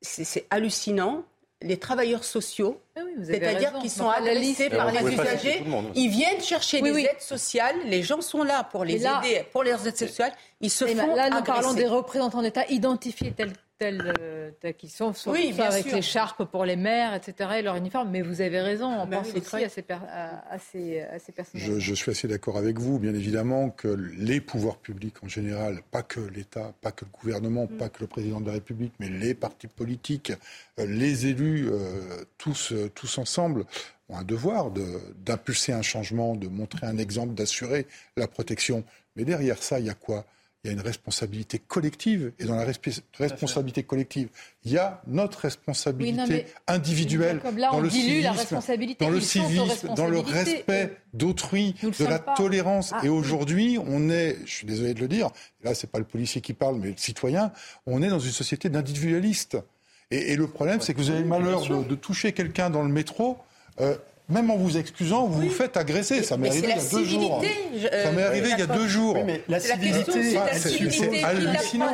C'est hallucinant. Les travailleurs sociaux, ah oui, c'est-à-dire qu'ils sont agressés par les usagers, ils viennent chercher oui, des aides sociales. Les gens sont là pour les là, aider, pour les aides sociales. Ils se font Là, nous agresser. parlons des représentants d'État identifiés tels tels, euh, tels qu'ils sont, sont oui, avec l'écharpe pour les maires, etc., et leur uniforme. Mais vous avez raison, on pense aussi à ces, à, à ces, à ces personnes. Je, je, suis assez d'accord avec vous, bien évidemment, que les pouvoirs publics en général, pas que l'État, pas que le gouvernement, mm. pas que le président de la République, mais les partis politiques, euh, les élus, euh, tous, tous ensemble, ont un devoir d'impulser un changement, de montrer un exemple, d'assurer la protection. Mais derrière ça, il y a quoi? Il y a une responsabilité collective. Et dans la responsabilité collective, il y a notre responsabilité oui, non, individuelle là, dans, le civisme, dans le civisme, dans le respect d'autrui, de la pas. tolérance. Ah. Et aujourd'hui, on est, je suis désolé de le dire, là, c'est pas le policier qui parle, mais le citoyen, on est dans une société d'individualistes. Et, et, le problème, c'est que vous avez le malheur de, de toucher quelqu'un dans le métro. Euh, même en vous excusant, vous oui. vous faites agresser. Ça m'est arrivé il y a deux jours. Je, euh, ça m'est arrivé il y a deux jours. La civilité, c'est hallucinant.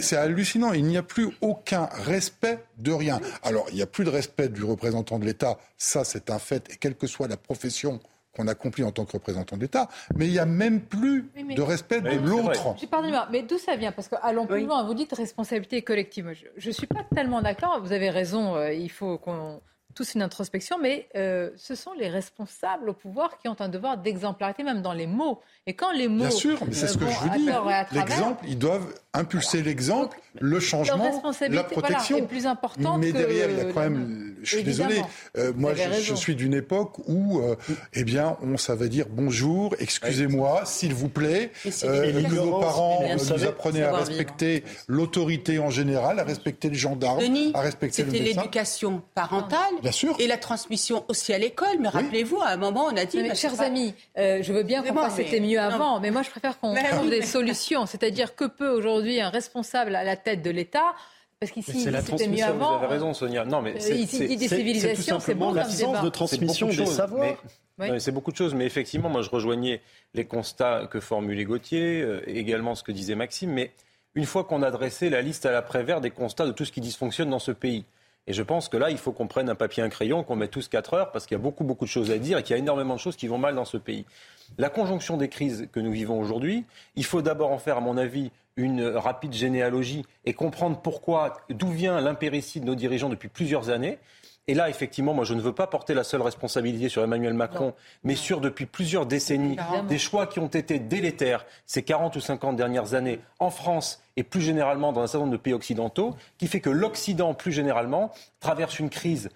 C'est hallucinant. Il n'y a plus aucun respect de rien. Alors, il n'y a plus de respect du représentant de l'État. Ça, c'est un fait. Et quelle que soit la profession qu'on accomplit en tant que représentant d'État, mais il n'y a même plus oui, de respect de l'autre. Pardonnez-moi, mais d'où ça vient? Parce que allons plus loin, vous dites responsabilité collective. Je ne suis pas tellement d'accord, vous avez raison, euh, il faut qu'on tous une introspection, mais euh, ce sont les responsables au pouvoir qui ont un devoir d'exemplarité, même dans les mots. Et quand les mots. Bien sûr, mais c'est ce que je vous dis. L'exemple, ils doivent impulser l'exemple, le changement, la protection. Voilà, est plus importante mais derrière, il y a quand même. Je suis Évidemment. désolé. Euh, moi, je, je, suis d'une époque où, euh, eh bien, on savait dire bonjour, excusez-moi, s'il vous plaît. Euh, nos parents nous apprenaient à respecter l'autorité en général, à respecter les gendarmes, Denis, à respecter le C'était l'éducation parentale. Bien sûr. Et la transmission aussi à l'école. Mais oui. rappelez-vous, à un moment, on a dit. Mais, chers pas... amis, euh, je veux bien qu'on c'était mieux avant, mais moi, je préfère qu'on trouve des solutions. C'est-à-dire que peut aujourd'hui un responsable à la tête de l'État parce qu'ici, c'était mieux avant. Vous avez raison, Sonia. Non, mais c'est, civilisations, c'est bon l'absence de transmission de des savoirs. Oui. C'est beaucoup de choses, mais effectivement, moi, je rejoignais les constats que formulait Gauthier, euh, également ce que disait Maxime, mais une fois qu'on a dressé la liste à l'après-vert des constats de tout ce qui dysfonctionne dans ce pays, Et je pense que là, il faut qu'on prenne un papier, un crayon, qu'on mette tous 4 heures, parce qu'il y a beaucoup, beaucoup de choses à dire et qu'il y a énormément de choses qui vont mal dans ce pays. La conjonction des crises que nous vivons aujourd'hui, il faut d'abord en faire, à mon avis, une rapide généalogie et comprendre pourquoi, d'où vient l'impéricide de nos dirigeants depuis plusieurs années. Et là, effectivement, moi, je ne veux pas porter la seule responsabilité sur Emmanuel Macron, mais sur, depuis plusieurs décennies, des choix qui ont été délétères ces 40 ou 50 dernières années en France et plus généralement dans un certain nombre de pays occidentaux, qui fait que l'Occident, plus généralement, traverse une crise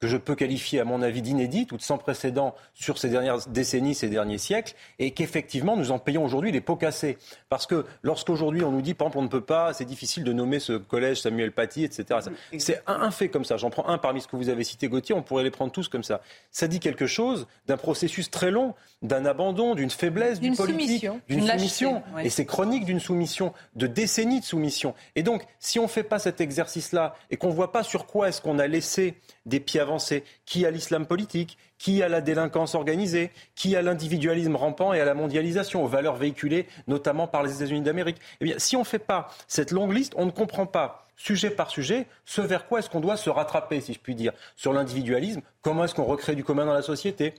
que je peux qualifier à mon avis d'inédite ou de sans précédent sur ces dernières décennies, ces derniers siècles, et qu'effectivement nous en payons aujourd'hui les pots cassés. Parce que lorsqu'aujourd'hui on nous dit, par exemple, on ne peut pas, c'est difficile de nommer ce collège Samuel Paty, etc. C'est un, fait comme ça. J'en prends un parmi ce que vous avez cité, Gauthier, on pourrait les prendre tous comme ça. Ça dit quelque chose d'un processus très long, d'un abandon, d'une faiblesse du politique, d'une soumission. Et c'est chronique d'une soumission, de décennies de soumission. Et donc, si on ne fait pas cet exercice-là et qu'on ne voit pas sur quoi est-ce qu'on a laissé des pieds avancés, qui a l'islam politique, qui a la délinquance organisée, qui a l'individualisme rampant et à la mondialisation, aux valeurs véhiculées notamment par les États-Unis d'Amérique. Eh bien, si on ne fait pas cette longue liste, on ne comprend pas sujet par sujet, ce vers quoi est-ce qu'on doit se rattraper, si je puis dire, sur l'individualisme, comment est-ce qu'on recrée du commun dans la société,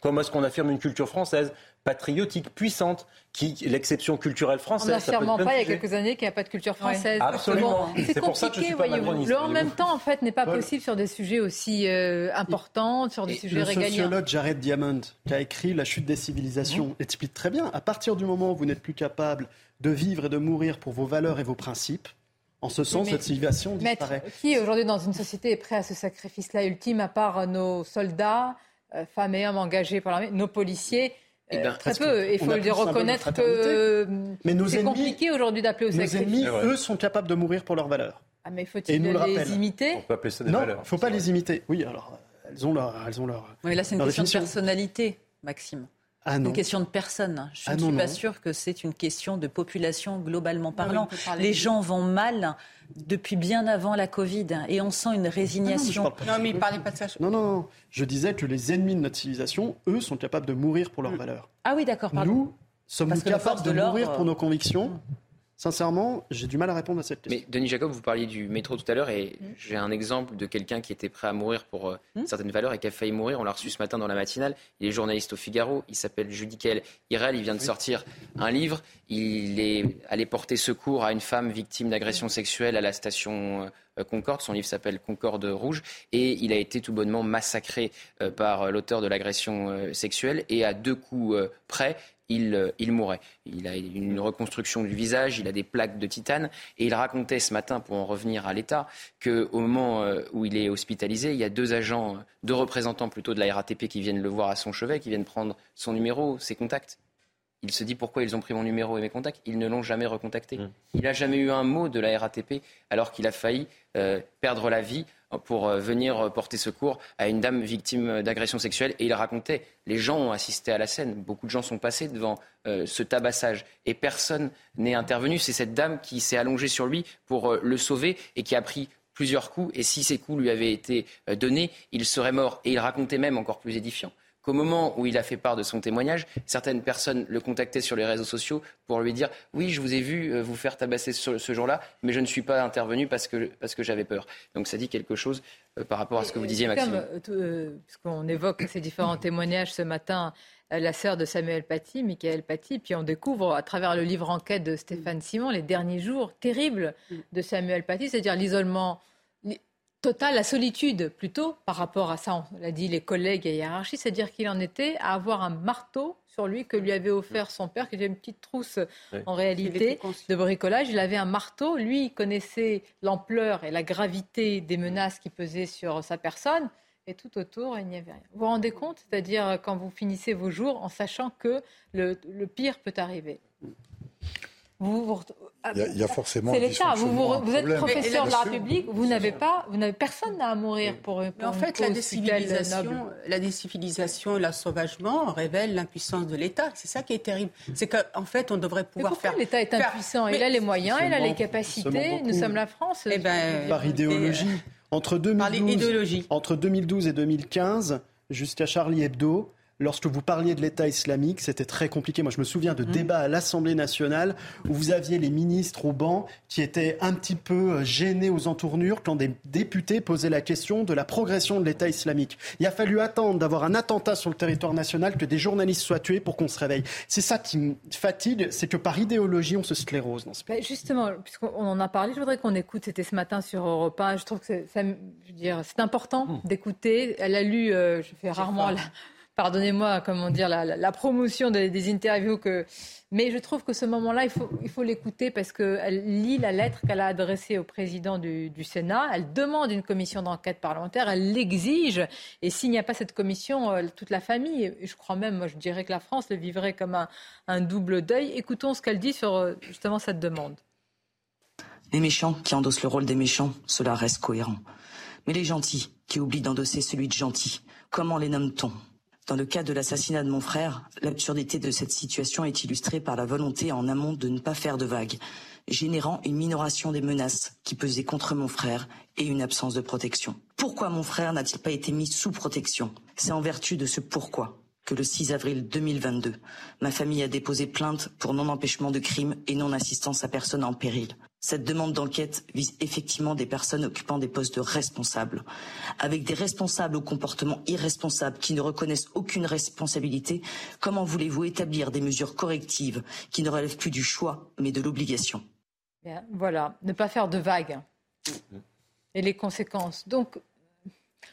comment est-ce qu'on affirme une culture française, patriotique, puissante, qui l'exception culturelle française. En n'affirmant pas il y a quelques années qu'il n'y a pas de culture française. Absolument. C'est compliqué, voyez-vous. Le en même temps, en fait, n'est pas possible sur des sujets aussi euh, importants, sur des sujets régaliens. Le sociologue Jared Diamond, qui a écrit La chute des civilisations, explique très bien. À partir du moment où vous n'êtes plus capable de vivre et de mourir pour vos valeurs et vos principes, en ce sens, cette civilisation disparaît. qui aujourd'hui dans une société est prêt à ce sacrifice-là ultime, à part nos soldats, euh, femmes et hommes engagés par l'armée, nos policiers eh ben, très peu. Il faut le reconnaître que c'est compliqué aujourd'hui d'appeler au sacrifice. Nos ennemis, eux, sont capables de mourir pour leurs valeurs. Ah, mais faut-il les imiter On peut appeler ça des non, valeurs. il ne faut pas les imiter. Oui, alors, elles ont leur... Elles ont leur oui, là, c'est une question de personnalité, Maxime. Ah une question de personne. Je ah ne non, suis pas non. sûre que c'est une question de population globalement parlant. Les gens vont mal depuis bien avant la Covid et on sent une résignation. Non, non, mais il ne parlait pas de ça. Non, non, non. Je disais que les ennemis de notre civilisation, eux, sont capables de mourir pour leurs valeurs. Ah oui, d'accord, pardon. Nous, sommes-nous les capables de, de mourir pour nos convictions Sincèrement, j'ai du mal à répondre à cette question. Mais Denis Jacob, vous parliez du métro tout à l'heure et j'ai un exemple de quelqu'un qui était prêt à mourir pour euh, certaines valeurs et qui a failli mourir. On l'a reçu ce matin dans la matinale. Il est journaliste au Figaro. Il s'appelle Judicael Irel. Il vient de sortir un livre. Il est allé porter secours à une femme victime d'agression sexuelle à la station euh, Concorde. Son livre s'appelle Concorde Rouge. Et il a été tout bonnement massacré euh, par l'auteur de l'agression euh, sexuelle. Et à deux coups euh, près, il, euh, il mourait. Il a une reconstruction du visage, il a des plaques de titane. Et il racontait ce matin, pour en revenir à l'État, qu'au moment euh, où il est hospitalisé, il y a deux agents, euh, deux représentants plutôt de la RATP qui viennent le voir à son chevet, qui viennent prendre son numéro, ses contacts. Il se dit pourquoi ils ont pris mon numéro et mes contacts? Ils ne l'ont jamais recontacté. Il n'a jamais eu un mot de la RATP alors qu'il a failli euh, perdre la vie pour euh, venir porter secours à une dame victime d'agression sexuelle. Et il racontait, les gens ont assisté à la scène, beaucoup de gens sont passés devant euh, ce tabassage et personne n'est intervenu. C'est cette dame qui s'est allongée sur lui pour euh, le sauver et qui a pris plusieurs coups. Et si ces coups lui avaient été donnés, il serait mort. Et il racontait même, encore plus édifiant, qu'au moment où il a fait part de son témoignage, certaines personnes le contactaient sur les réseaux sociaux pour lui dire Oui, je vous ai vu euh, vous faire tabasser ce, ce jour-là, mais je ne suis pas intervenu parce que, parce que j'avais peur. Donc ça dit quelque chose euh, par rapport à ce que vous disiez, Maxime. euh, puisqu'on évoque ces différents témoignages ce matin, la sœur de Samuel Paty, Michael Paty, puis on découvre à travers le livre enquête de Stéphane Simon les derniers jours terribles de Samuel Paty, c'est-à-dire l'isolement li- total, la solitude plutôt par rapport à ça, on l'a dit, les collègues et hiérarchie, c'est-à-dire qu'il en était à avoir un marteau sur lui que lui avait offert son père, qui était une petite trousse Oui. en réalité de bricolage. Il avait un marteau. Lui, il connaissait l'ampleur et la gravité des menaces qui pesaient sur sa personne. Et tout autour, il n'y avait rien. Vous vous rendez compte? C'est-à-dire quand vous finissez vos jours en sachant que le, le pire peut arriver. Vous, vous- Il y a- il y a forcément C'est l'État. Vous, êtes problème. professeur de la. République. Vous n'avez pas, vous n'avez personne n'a à mourir pour, Mais pour en fait, la décivilisation, la décivilisation et l'ensauvagement révèlent l'impuissance de l'État. C'est ça qui est terrible. C'est qu'en fait, on devrait Mais pouvoir pourquoi faire. l'État est faire- impuissant Il Mais- a les moyens, il a les capacités. Nous sommes la France. Eh ben, Par et- idéologie. Entre Par 2012, idéologie. entre 2012 et 2015, jusqu'à Charlie Hebdo, lorsque vous parliez de l'État islamique, c'était très compliqué. Moi, je me souviens de mmh. débats à l'Assemblée nationale où vous aviez les ministres au banc qui étaient un petit peu euh, gênés aux entournures quand des députés posaient la question de la progression de l'État islamique. Il a fallu attendre d'avoir un attentat sur le territoire national que des journalistes soient tués pour qu'on se réveille. C'est ça qui me fatigue, c'est que par idéologie, on se sclérose dans ce pays. Justement, puisqu'on en a parlé, je voudrais qu'on écoute, c'était ce matin sur Europe 1, je trouve que c'est important mmh. d'écouter. Elle a lu, euh, je fais rarement la pardonnez-moi, comment dire, la, promotion des, interviews. Mais je trouve que ce moment-là, il faut, l'écouter parce qu'elle lit la lettre qu'elle a adressée au président du, Sénat. Elle demande une commission d'enquête parlementaire. Elle l'exige. Et s'il n'y a pas cette commission, euh, toute la famille, je crois même, moi, je dirais que la France le vivrait comme un, un double deuil. Écoutons ce qu'elle dit sur euh, justement cette demande. Les méchants qui endossent le rôle des méchants, cela reste cohérent. Mais les gentils qui oublient d'endosser celui de gentil, comment les nomme-t-on? Dans le cas de l'assassinat de mon frère, l'absurdité de cette situation est illustrée par la volonté en amont de ne pas faire de vagues, générant une minoration des menaces qui pesaient contre mon frère et une absence de protection. Pourquoi mon frère n'a-t-il pas été mis sous protection? C'est en vertu de ce pourquoi que le 6 avril 2022, ma famille a déposé plainte pour non-empêchement de crime et non-assistance à personne en péril. Cette demande d'enquête vise effectivement des personnes occupant des postes de responsables, avec des responsables au comportement irresponsable qui ne reconnaissent aucune responsabilité. Comment voulez-vous établir des mesures correctives qui ne relèvent plus du choix mais de l'obligation? Voilà, ne pas faire de vagues et les conséquences.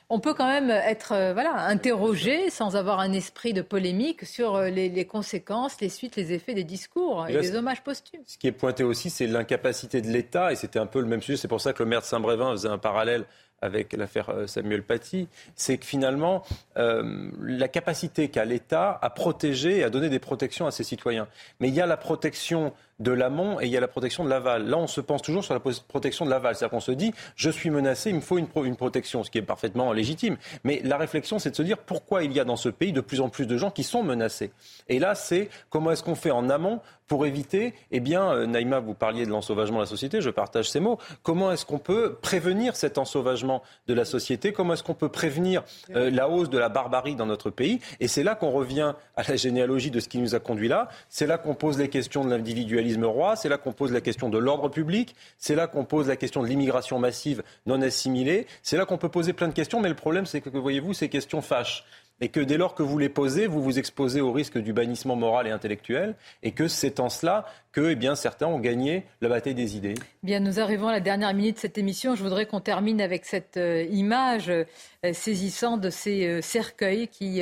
On peut quand même être euh, voilà, interrogé sans avoir un esprit de polémique sur euh, les, conséquences, les suites, les effets des discours et, des hommages posthumes. Ce qui est pointé aussi, c'est l'incapacité de l'État, et c'était un peu le même sujet, c'est pour ça que le maire de Saint-Brévin faisait un parallèle avec l'affaire euh, Samuel Paty, c'est que finalement, la capacité qu'a l'État à protéger et à donner des protections à ses citoyens. Mais il y a la protection de l'amont et il y a la protection de l'aval. Là, on se pense toujours sur la protection de l'aval. C'est-à-dire qu'on se dit, je suis menacé, il me faut une, protection, ce qui est parfaitement légitime. Mais la réflexion, c'est de se dire pourquoi il y a dans ce pays de plus en plus de gens qui sont menacés. Et là, c'est comment est-ce qu'on fait en amont pour éviter, eh bien, euh, Naïma, vous parliez de l'ensauvagement de la société, je partage ces mots. Comment est-ce qu'on peut prévenir cet ensauvagement de la société? Comment est-ce qu'on peut prévenir euh, la hausse de la barbarie dans notre pays? Et c'est là qu'on revient à la généalogie de ce qui nous a conduit là. C'est là qu'on pose les questions de l'individualisme roi. C'est là qu'on pose la question de l'ordre public. C'est là qu'on pose la question de l'immigration massive non assimilée. C'est là qu'on peut poser plein de questions. Mais le problème, c'est que, voyez-vous, ces questions fâchent et que dès lors que vous les posez, vous vous exposez au risque du bannissement moral et intellectuel, et que c'est en cela que eh bien, certains ont gagné la bataille des idées. Bien, nous arrivons à la dernière minute de cette émission. Je voudrais qu'on termine avec cette euh, image euh, saisissante de ces euh, cercueils qui,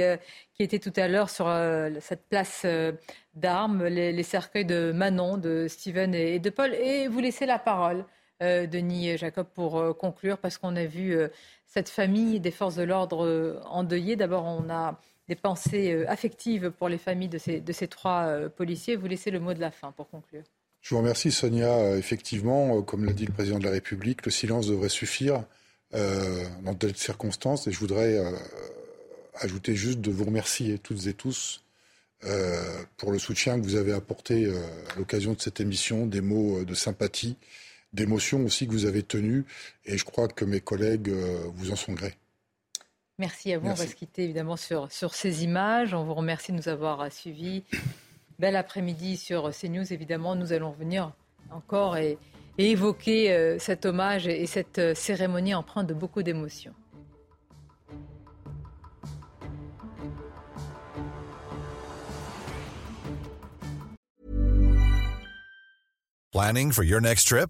qui étaient tout à l'heure sur cette place d'armes, les, cercueils de Manon, de Steven et, de Paul. Et vous laissez la parole. Denis Jacob, pour conclure, parce qu'on a vu cette famille des forces de l'ordre euh, endeuillées. D'abord, on a des pensées euh, affectives pour les familles de ces, trois euh, policiers. Vous laissez le mot de la fin pour conclure. Je vous remercie, Sonia. Effectivement, comme l'a dit le président de la République, le silence devrait suffire dans telles circonstances. Et je voudrais ajouter juste de vous remercier toutes et tous pour le soutien que vous avez apporté à l'occasion de cette émission, des mots de sympathie, d'émotion aussi que vous avez tenues. Et je crois que mes collègues euh, vous en sont grés. Merci à vous. On va se quitter évidemment sur, sur ces images. On vous remercie de nous avoir suivis. Bel après-midi sur CNews. Évidemment, nous allons venir encore et, évoquer euh, cet hommage et, cette euh, cérémonie empreinte de beaucoup d'émotions. Planning for your next trip?